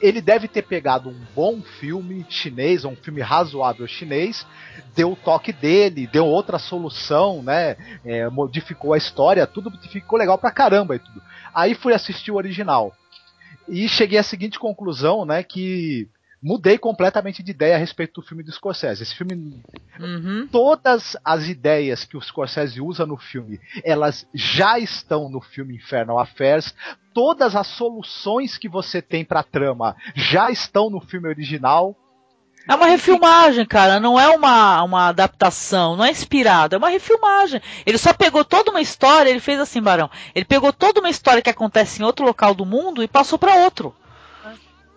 ele deve ter pegado um bom filme chinês, um filme razoável chinês, deu o toque dele, deu outra solução, né? É, modificou a história, tudo ficou legal pra caramba e tudo. Aí fui assistir o original. E cheguei à seguinte conclusão, né? Que mudei completamente de ideia a respeito do filme do Scorsese. Esse filme
Uhum.
todas as ideias que o Scorsese usa no filme, elas já estão no filme Infernal Affairs. Todas as soluções que você tem pra trama já estão no filme original.
É uma refilmagem, cara, não é uma, uma adaptação, não é inspirado, é uma refilmagem. Ele só pegou toda uma história, ele fez assim, Barão. Ele pegou toda uma história que acontece em outro local do mundo e passou pra outro.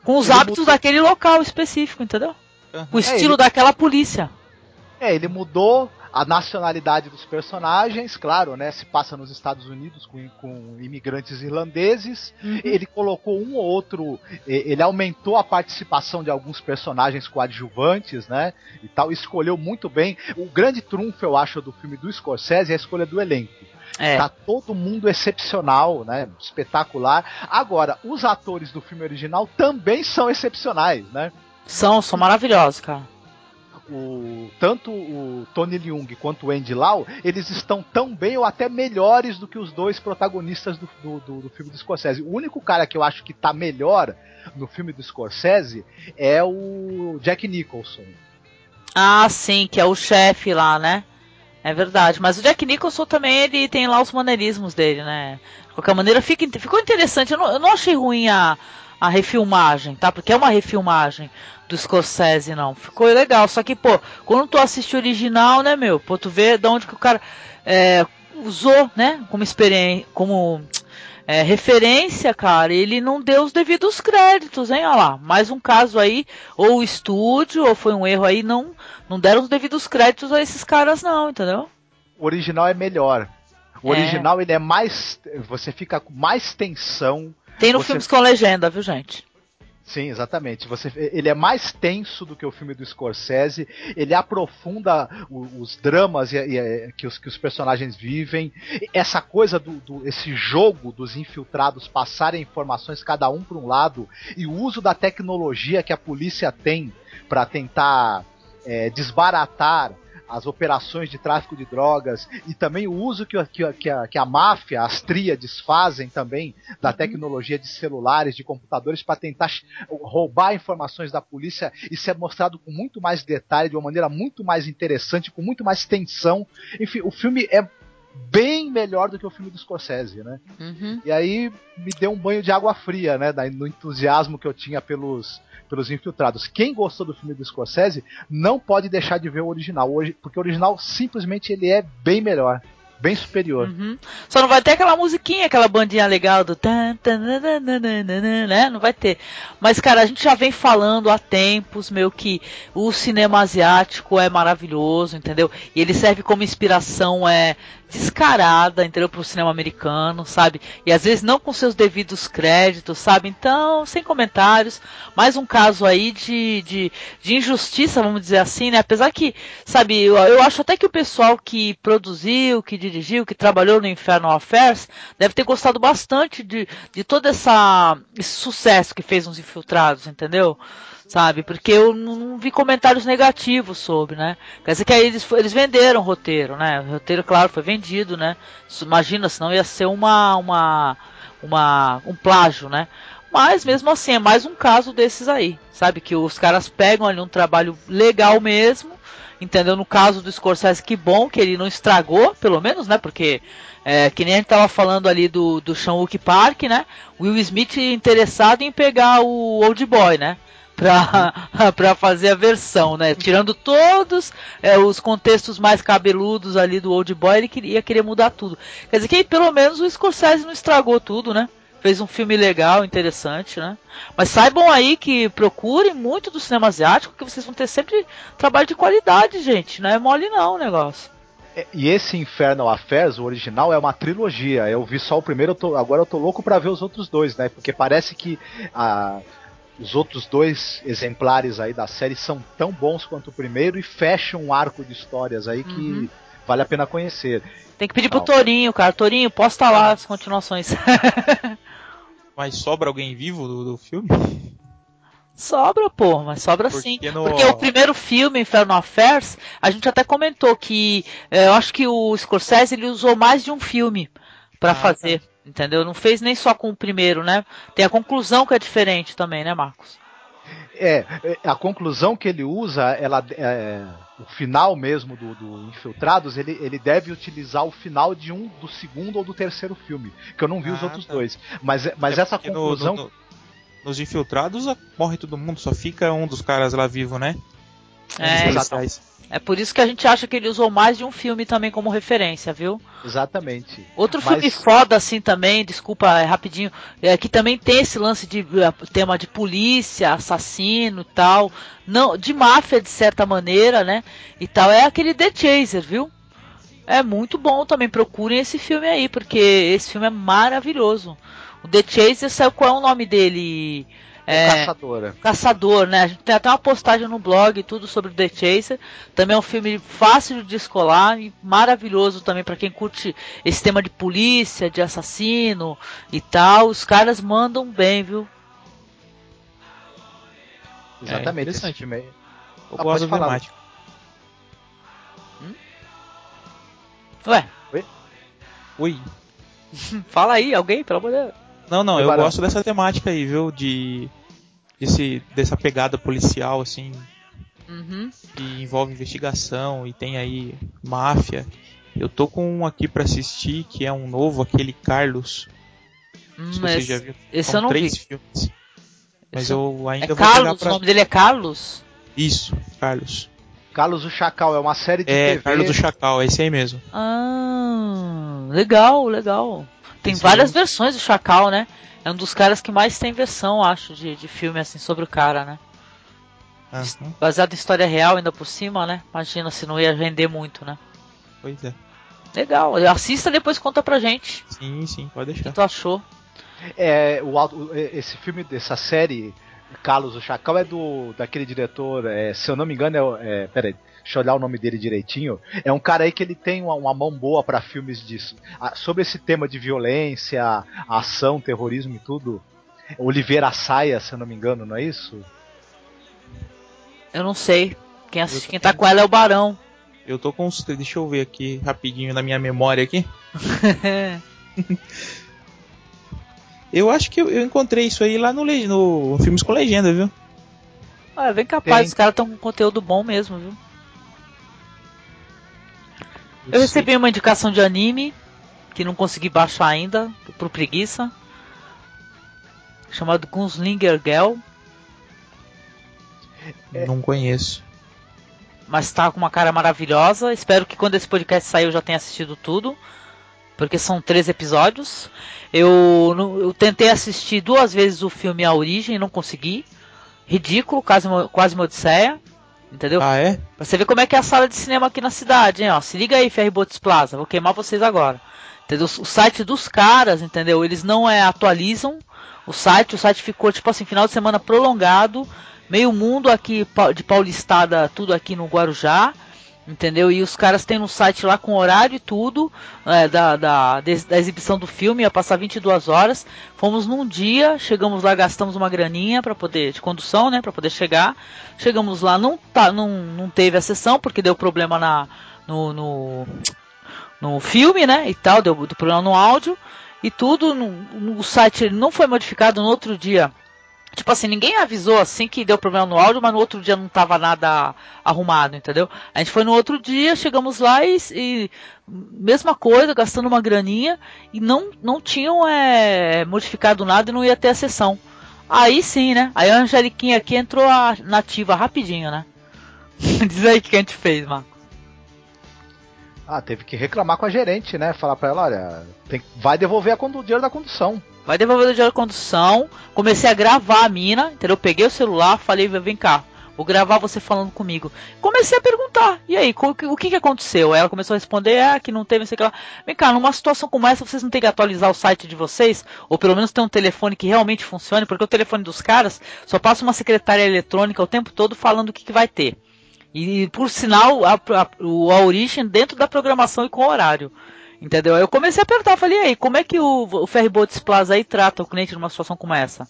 Com os
Ele
hábitos
mudou-
daquele local específico, entendeu?
Aham.
O estilo
ele-
daquela polícia.
É, ele mudou a nacionalidade dos personagens, claro, né? Se passa nos Estados Unidos com, com imigrantes irlandeses. Ele colocou um ou outro. Ele aumentou a participação de alguns personagens coadjuvantes, né? E tal. Escolheu muito bem. O grande trunfo, eu acho, do filme do Scorsese é a escolha do elenco.
É.
Tá todo mundo excepcional, né? Espetacular. Agora, os atores do filme original também são excepcionais, né?
São, são maravilhosos, cara.
o, tanto o Tony Leung quanto o Andy Lau, eles estão tão bem ou até melhores do que os dois protagonistas do, do, do- do filme do Scorsese. O único cara que eu acho que tá melhor no filme do Scorsese é o Jack Nicholson.
Ah, sim, que é o chefe lá, né? É verdade. Mas o Jack Nicholson também, ele tem lá os maneirismos dele, né? De qualquer maneira, fica, ficou interessante. Eu não, eu não achei ruim a, a refilmagem, tá? Porque é uma refilmagem do Scorsese, não. Ficou legal. Só que, pô, quando tu assiste o original, né, meu? Pô, tu vê de onde que o cara é, usou, né? Como experiência, como é, referência, cara, ele não deu os devidos créditos, hein? Olha lá, mais um caso aí, ou o estúdio, ou foi um erro aí, não, não deram os devidos créditos a esses caras, não, entendeu?
O original é melhor. O
É.
original ele é mais. Você fica com mais tensão.
Tem no
Você-
filmes com legenda, viu, gente?
Sim, exatamente. Você, ele é mais tenso do que o filme do Scorsese. Ele aprofunda o- os dramas e, e- que, os, que os personagens vivem. Essa coisa do, do- esse jogo dos infiltrados passarem informações cada um para um lado e o uso da tecnologia que a polícia tem para tentar é, desbaratar as operações de tráfico de drogas e também o uso que, a- que, que, a, que a máfia, as tríades fazem também da tecnologia de celulares, de computadores para tentar roubar informações da polícia. Isso é mostrado com muito mais detalhe, de uma maneira muito mais interessante, com muito mais tensão. Enfim, o filme é bem melhor do que o filme do Scorsese, né?
Uhum.
E aí me deu um banho de água fria, né? No entusiasmo que eu tinha pelos, pelos infiltrados. Quem gostou do filme do Scorsese não pode deixar de ver o original, hoje, porque o original simplesmente ele é bem melhor. Bem superior.
Uhum. Só não vai ter aquela musiquinha, aquela bandinha legal do tan, tan, né? Não vai ter. Mas, cara, a gente já vem falando há tempos, meu, que o cinema asiático é maravilhoso, entendeu? E ele serve como inspiração, é descarada, entendeu? Pro cinema americano, sabe? E às vezes não com seus devidos créditos, sabe? Então, sem comentários. Mais um caso aí de, de, de injustiça, vamos dizer assim, né? Apesar que, sabe, eu, eu acho até que o pessoal que produziu, que dirigiu, que trabalhou no Inferno Affairs, deve ter gostado bastante de, de todo essa, esse sucesso que fez uns infiltrados, entendeu? sabe? Porque eu não vi comentários negativos sobre, né? Quer dizer que aí eles, eles venderam o roteiro, né? O roteiro, claro, foi vendido, né? Imagina, senão ia ser uma, uma, uma, um plágio, né? Mas mesmo assim, é mais um caso desses aí, sabe? Que os caras pegam ali um trabalho legal mesmo, entendeu? No caso do Scorsese, que bom que ele não estragou, pelo menos, né? Porque, é, que nem a gente tava falando ali do, do Sean Park, né? Will Smith interessado em pegar o Old Boy, né? para fazer a versão, né? Tirando todos é, os contextos mais cabeludos ali do Old Boy, ele queria querer mudar tudo. Quer dizer que pelo menos o Scorsese não estragou tudo, né? Fez um filme legal, interessante, né? Mas saibam aí que procurem muito do cinema asiático, que vocês vão ter sempre trabalho de qualidade, gente. Não é mole não o negócio.
É, e esse Infernal Affairs, o original, é uma trilogia. Eu vi só o primeiro, eu tô, agora eu tô louco para ver os outros dois, né? Porque parece que a os outros dois exemplares aí da série são tão bons quanto o primeiro e fecham um arco de histórias aí que uhum. vale a pena conhecer.
Tem que pedir pro Torinho, cara. Torinho, posta lá as continuações.
mas sobra alguém vivo do, do filme?
Sobra, pô, mas sobra Porque sim. No... Porque o primeiro filme, Inferno Affairs, a gente até comentou que eh, eu acho que o Scorsese ele usou mais de um filme para ah, fazer. Tá. Entendeu? Não fez nem só com o primeiro, né? Tem a conclusão que é diferente também, né, Marcos?
É, é a conclusão que ele usa, ela, é, o final mesmo do, do, Infiltrados, ele, ele deve utilizar o final de um do segundo ou do terceiro filme, que eu não vi ah, os outros tá. dois. Mas, mas é essa conclusão. No, no,
nos Infiltrados morre todo mundo, só fica um dos caras lá vivo, né?
É, é por isso que a gente acha que ele usou mais de um filme também como referência, viu?
Exatamente.
Outro Mas... filme foda assim também, desculpa, é rapidinho, é que também tem esse lance de é, tema de polícia, assassino, tal, não, de máfia de certa maneira, né? E tal, é aquele The Chaser, viu? É muito bom também, procurem esse filme aí, porque esse filme é maravilhoso. O The Chaser, sabe qual é o nome dele?
É, Caçadora.
Caçador, né? A gente tem até uma postagem no blog tudo sobre The Chaser. Também é um filme fácil de descolar e maravilhoso também para quem curte esse tema de polícia, de assassino e tal. Os caras mandam bem, viu?
Exatamente. É filme aí.
Eu ah, gosto do.
Hum? Ué?
Oi?
Oi.
Fala aí, alguém, pelo amor de Deus.
Não, não, eu gosto dessa temática aí, viu? De. Desse, dessa pegada policial, assim.
Uhum.
Que envolve investigação e tem aí máfia. Eu tô com um aqui para assistir que é um novo, aquele Carlos.
Hum, se você já viu. Esse São eu não
três
vi.
filmes. Mas esse eu ainda
é
vou
Carlos,
pra...
o nome dele é Carlos?
Isso, Carlos.
Carlos o Chacal, é uma série de
é,
TV.
É, Carlos o Chacal, é esse aí mesmo.
Ah, legal, legal. Tem Sim. várias versões do Chacal, né? É um dos caras que mais tem versão, acho, de, de filme assim sobre o cara, né? Uhum. Baseado em história real ainda por cima, né? Imagina se não ia vender muito, né?
Pois é.
Legal, assista depois conta pra gente.
Sim, sim, pode deixar. O
que tu achou?
É, o, esse filme, dessa série, Carlos o Chacal, é do daquele diretor, é, se eu não me engano, é, é peraí, deixa eu olhar o nome dele direitinho, é um cara aí que ele tem uma, uma mão boa para filmes disso. Sobre esse tema de violência, ação, terrorismo e tudo. Oliveira Saia, se eu não me engano, não é isso?
Eu não sei. Quem, assiste, quem tá com ela é o Barão.
Eu tô com. Deixa eu ver aqui rapidinho na minha memória aqui. eu acho que eu, eu, encontrei isso aí lá no, no Filmes com Legenda, viu?
Ah, é bem capaz, Tem. os caras estão com conteúdo bom mesmo, viu? Eu recebi uma indicação de anime que não consegui baixar ainda, por preguiça. Chamado Gunslinger Girl.
É. Não conheço.
mas tá com uma cara maravilhosa. Espero que quando esse podcast sair eu já tenha assistido tudo, porque são três episódios. Eu, eu tentei assistir duas vezes o filme A Origem e não consegui. Ridículo, quase, quase uma odisseia. Entendeu?
Ah, é?
Pra você ver como é que é a sala de cinema aqui na cidade, hein? Ó, se liga aí, Ferribotes Plaza. Vou queimar vocês agora. Entendeu? O site dos caras, entendeu? Eles não é, atualizam o site. O site ficou, tipo assim, final de semana prolongado. Meio mundo aqui de Paulistada, tudo aqui no Guarujá. Entendeu? E os caras têm no site lá com horário e tudo é, da, da, da, exibição do filme, ia passar 22 horas. Fomos num dia, chegamos lá, gastamos uma graninha para poder de condução, né, para poder chegar. Chegamos lá, não tá, não, não teve a sessão porque deu problema na no, no, no filme, né, e tal, deu, deu problema no áudio e tudo. No, no site não foi modificado no outro dia Tipo assim, ninguém avisou assim que deu problema no áudio, mas no outro dia não tava nada arrumado, entendeu? A gente foi no outro dia, chegamos lá e, e mesma coisa, gastando uma graninha e não, não tinham é, modificado nada e não ia ter a sessão. Aí sim, né? Aí a Angeliquinha aqui entrou a nativa rapidinho, né? Diz aí o que a gente fez, mano.
Ah, teve que reclamar com a gerente, né? Falar pra ela, olha, tem, vai devolver a o dinheiro da condução.
Vai devolver o dinheiro da condução. Comecei a gravar a mina, entendeu? Peguei o celular, falei, vem cá, vou gravar você falando comigo. Comecei a perguntar, e aí, o que, que aconteceu? Ela começou a responder, é, que não teve, sei o que lá. Vem cá, numa situação como essa, vocês não têm que atualizar o site de vocês? Ou pelo menos ter um telefone que realmente funcione, porque o telefone dos caras só passa uma secretária eletrônica o tempo todo falando o que, que vai ter. E por sinal, a, a, a origem dentro da programação e com horário. Entendeu? Aí eu comecei a apertar, falei, aí, como é que o, o Plaza aí trata o cliente numa situação como essa?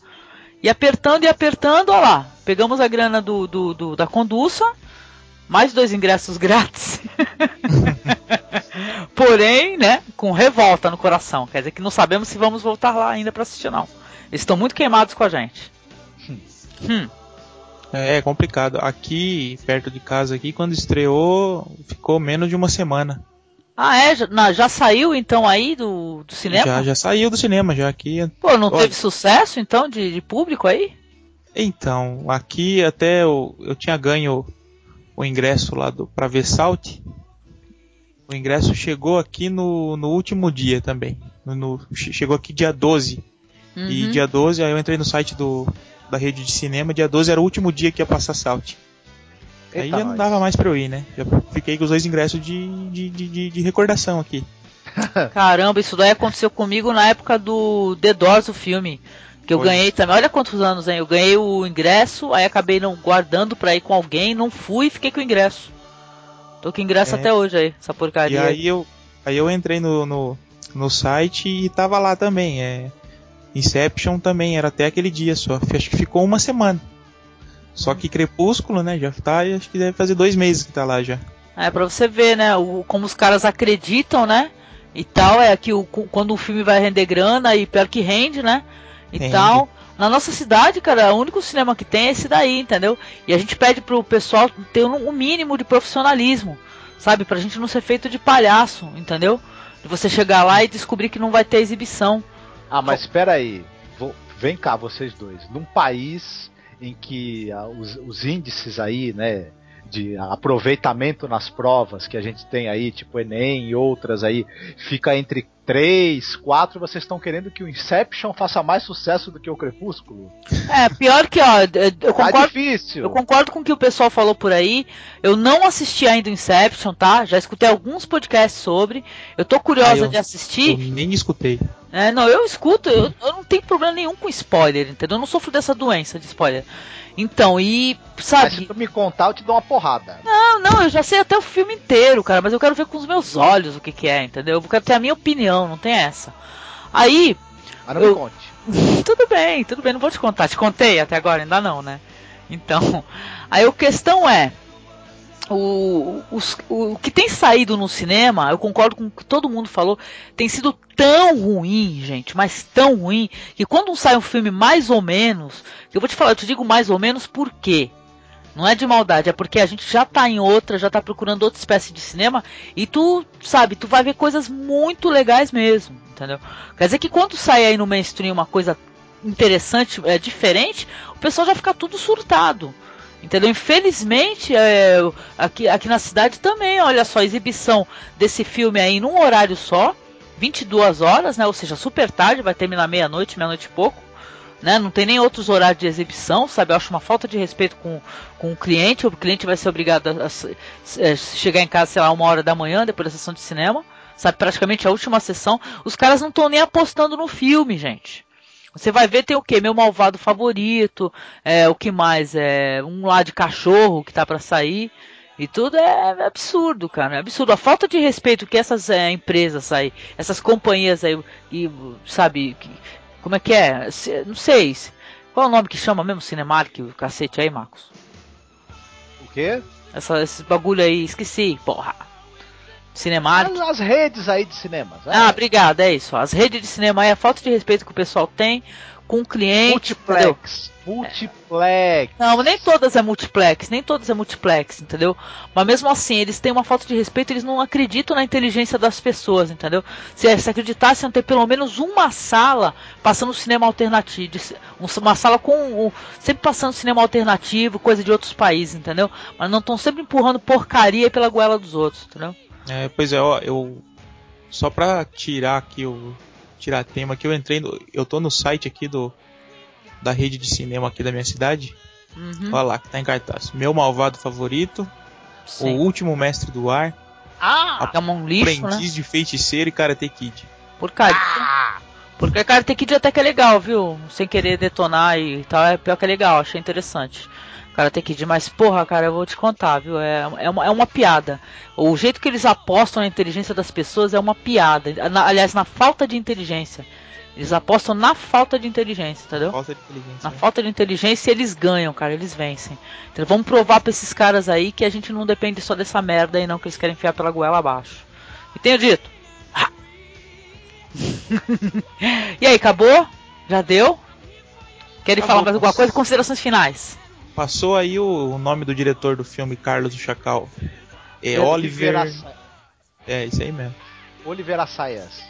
E apertando e apertando, ó lá, pegamos a grana do, do, do da conduça, mais dois ingressos grátis. Porém, né, com revolta no coração. Quer dizer que não sabemos se vamos voltar lá ainda para assistir, não. Eles estão muito queimados com a gente.
Hum. É, é complicado. Aqui, perto de casa, aqui, quando estreou, ficou menos de uma semana.
Ah, é? Já, não, já saiu então aí do, do cinema?
Já, já saiu do cinema, já aqui.
Pô, não Olha, teve sucesso então de, de, público aí?
Então, aqui até eu, eu tinha ganho o ingresso lá do, pra ver Salt. O ingresso chegou aqui no, no último dia também. No, no, chegou aqui dia 12. Uhum. E dia 12, aí eu entrei no site do, da rede de cinema, dia 12 era o último dia que ia passar Salt. Eita Aí já não dava mais pra eu ir, né? Já fiquei com os dois ingressos de, de, de, de recordação aqui.
Caramba, isso daí aconteceu comigo na época do The Doors, o filme. Que eu Foi. ganhei também. Olha quantos anos, hein? Eu ganhei o ingresso, aí acabei não guardando pra ir com alguém, não fui e fiquei com o ingresso. Tô com o ingresso é. até hoje aí, essa porcaria.
E aí eu, aí eu entrei no, no, no site e tava lá também. É, Inception também, era até aquele dia só. Acho que ficou uma semana. Só que Crepúsculo, né, já tá, acho que deve fazer dois meses que tá lá já.
É, pra você ver, né, o, como os caras acreditam, né, e tal, é que o, quando o filme vai render grana e pior que rende, né, e rende. tal. Na nossa cidade, cara, o único cinema que tem é esse daí, entendeu? E a gente pede pro pessoal ter um, um mínimo de profissionalismo, sabe? Pra gente não ser feito de palhaço, entendeu? De você chegar lá e descobrir que não vai ter exibição.
Ah, mas espera aí. Vou... Vem cá, vocês dois. Num país em que ah, os, os índices aí, né, de aproveitamento nas provas que a gente tem aí, tipo Enem e outras aí, fica entre 3, 4, vocês estão querendo que o Inception faça mais sucesso do que o Crepúsculo?
É, pior que, ó, eu
tá
concordo, tá
difícil.
eu concordo com o que o pessoal falou por aí, eu não assisti ainda o Inception, tá? Já escutei alguns podcasts sobre, eu tô curiosa ah, eu, de assistir.
Eu nem escutei.
É, não, eu escuto, eu, eu não tenho problema nenhum com spoiler, entendeu? Eu não sofro dessa doença de spoiler. Então, e. Sabe? Mas
se tu me contar, eu te dou uma porrada.
Não, não, eu já sei até o filme inteiro, cara, mas eu quero ver com os meus olhos o que, que é, entendeu? Eu quero ter a minha opinião, não tem essa. Aí.
Mas não eu... me conte.
tudo bem, tudo bem, não vou te contar. Te contei até agora, ainda não, né? Então. Aí a questão é o, os, o, que tem saído no cinema, eu concordo com o que todo mundo falou, tem sido tão ruim, gente, mas tão ruim, que quando sai um filme mais ou menos, eu vou te falar, eu te digo mais ou menos por quê? Não é de maldade, é porque a gente já tá em outra, já tá procurando outra espécie de cinema e tu, sabe, tu vai ver coisas muito legais mesmo, entendeu? Quer dizer que quando sai aí no mainstream uma coisa interessante, é diferente, o pessoal já fica tudo surtado. Entendeu? Infelizmente, é, aqui, aqui na cidade também, olha só, exibição desse filme aí num horário só, 22 horas, né? Ou seja, super tarde, vai terminar meia-noite, meia-noite e pouco. Né? Não tem nem outros horários de exibição, sabe? Eu acho uma falta de respeito com, com o cliente. O cliente vai ser obrigado a, a, a é, chegar em casa, sei lá, uma hora da manhã, depois da sessão de cinema, sabe? Praticamente a última sessão. Os caras não estão nem apostando no filme, gente. Você vai ver, tem o que? Meu malvado favorito, é, o que mais? É, um lá de cachorro que tá para sair. E tudo é, é, absurdo, cara. É absurdo. A falta de respeito que essas é, empresas aí, essas companhias aí, e, sabe, que, como é que é? Não sei. Qual é o nome que chama mesmo Cinemark, o cacete aí, Marcos?
O quê?
Essa, esse bagulho aí, esqueci, porra. Cinemark.
As, as redes aí de cinemas.
É. Ah, obrigado, é isso. As redes de cinema aí, a falta de respeito que o pessoal tem com o cliente.
Multiplex. Entendeu? Multiplex.
Não, nem todas é multiplex, nem todas é multiplex, entendeu? Mas mesmo assim, eles têm uma falta de respeito, eles não acreditam na inteligência das pessoas, entendeu? Se, se acreditassem ter pelo menos uma sala passando cinema alternativo, uma sala com sempre passando cinema alternativo, coisa de outros países, entendeu? Mas não estão sempre empurrando porcaria pela goela dos outros, entendeu?
É, pois é, ó, eu só pra tirar aqui o tirar tema que eu entrei no, eu tô no site aqui do da rede de cinema aqui da minha cidade. Uhum. Olha lá, que tá em cartaz. Meu malvado favorito, Sim. O último mestre do ar.
Ah, é um lixo,
Aprendiz
né?
de feiticeiro e Karate Kid.
Porcaria. Ah. Porque Karate Kid até que é legal, viu? Sem querer detonar e tal, é pior que é legal, achei interessante. Karate Kid, mas porra, cara, eu vou te contar, viu? É, é, uma, é uma piada. O jeito que eles apostam na inteligência das pessoas é uma piada. Na, aliás, na falta de inteligência. Eles apostam na falta de inteligência, entendeu?
Falta de inteligência.
Na né? falta de inteligência eles ganham, cara, eles vencem. Então vamos provar pra esses caras aí que a gente não depende só dessa merda aí não, que eles querem enfiar pela goela abaixo. E tenho dito. e aí, acabou? Já deu? Querem falar mais alguma coisa? Considerações finais.
Passou aí o, o, nome do diretor do filme Carlos o Chacal. É Oliver. Oliver é, isso aí mesmo.
Oliver Assayas.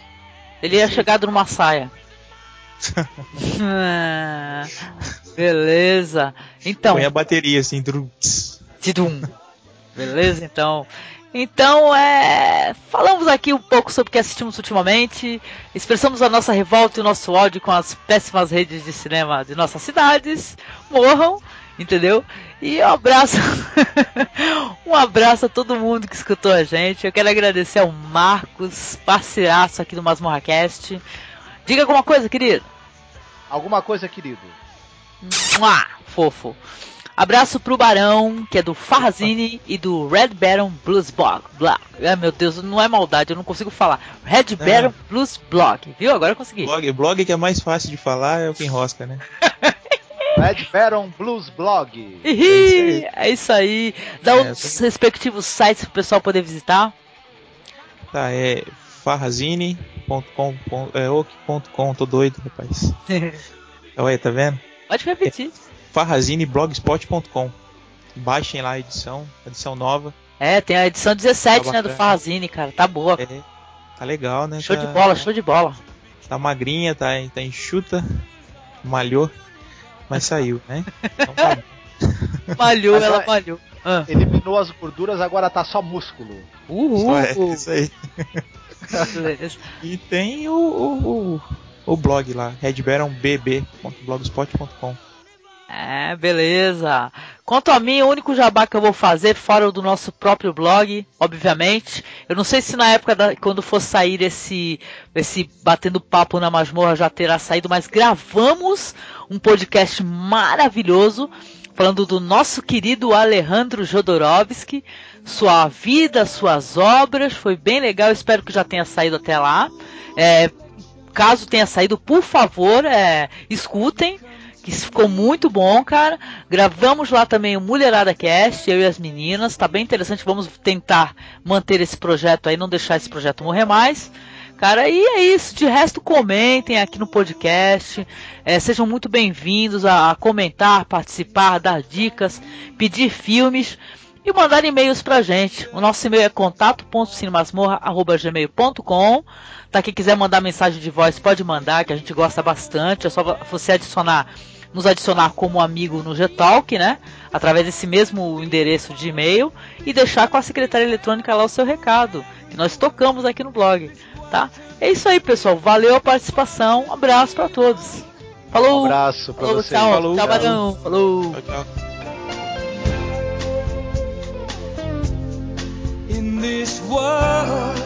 Ele ia chegar numa saia. ah, beleza. Então.
Põe a bateria assim.
Tidum. Beleza, então. Então, é. Falamos aqui um pouco sobre o que assistimos ultimamente, expressamos a nossa revolta e o nosso ódio com as péssimas redes de cinema de nossas cidades. Morram, entendeu? E um abraço, um abraço a todo mundo que escutou a gente. Eu quero agradecer ao Marcos, parceiraço aqui do Masmorracast. Diga alguma coisa, querido.
Alguma coisa, querido.
Mua, fofo. Abraço pro Barão, que é do Farrazine e do Red Baron Blues Blog. Blog. Ah, meu Deus, não é maldade, eu não consigo falar. Red é. Baron Blues Blog, viu? Agora eu consegui.
Blog, blog que é mais fácil de falar é o que enrosca, né?
Red Baron Blues Blog.
é isso aí. Dá é, os respectivos sites pro pessoal poder visitar.
Tá, é farrazine.com. É, tô doido, rapaz. Olha, tá vendo?
Pode repetir. É,
farrazineblogspot.com. Baixem lá a edição, edição nova.
É, tem a edição 17, tá né, do Farrazine, cara. Tá boa. É,
tá legal, né?
Show
tá,
de bola, show de bola.
Tá magrinha, tá, tá enxuta, malhou, mas saiu, né? Então
tá malhou, ela, ela malhou.
Ah. Eliminou as gorduras, agora tá só músculo.
Uhul! Só é,
isso aí. e tem o, o, o, o blog lá, redbaronbb.blogspot.com.
É, beleza. Quanto a mim, o único jabá que eu vou fazer, fora do nosso próprio blog, obviamente. Eu não sei se na época da, quando for sair esse, esse Batendo Papo na Masmorra já terá saído, mas gravamos um podcast maravilhoso falando do nosso querido Alejandro Jodorowsky, sua vida, suas obras, foi bem legal, espero que já tenha saído até lá. É, caso tenha saído, por favor, é, escutem que ficou muito bom, cara. Gravamos lá também o Mulherada Cast, eu e as meninas, tá bem interessante. Vamos tentar manter esse projeto aí, não deixar esse projeto morrer mais. Cara, e é isso. De resto, comentem aqui no podcast. É, sejam muito bem-vindos a, a comentar, participar, dar dicas, pedir filmes e mandar e-mails pra gente. O nosso e-mail é contato.cinemasmorra.gmail.com Tá, quem quiser mandar mensagem de voz pode mandar, que a gente gosta bastante. É só você adicionar nos adicionar como amigo no Getalk, né? Através desse mesmo endereço de e-mail e deixar com a secretária eletrônica lá o seu recado, que nós tocamos aqui no blog, tá? É isso aí, pessoal. Valeu a participação. Um abraço para todos. Falou.
Um abraço pra
Falou,
vocês.
Tchau,
Falou,
tchau,
tchau.
Falou.
Tchau, tchau.
In this world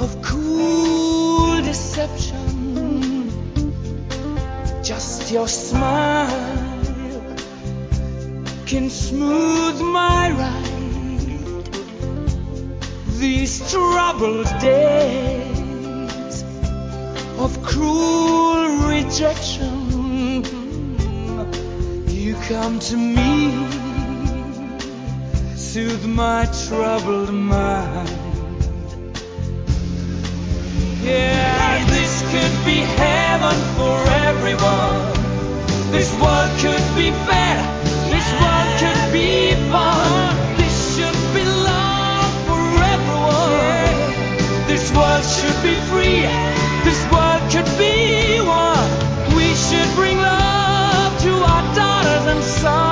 of cool deception. Just your smile can smooth my ride. These troubled days of cruel rejection. You come to me soothe my troubled mind. Yeah, this could be heaven for everyone. This world could be fair. This world could be fun. This should be love for everyone. This world should be free. This world could be one. We should bring love to our daughters and sons.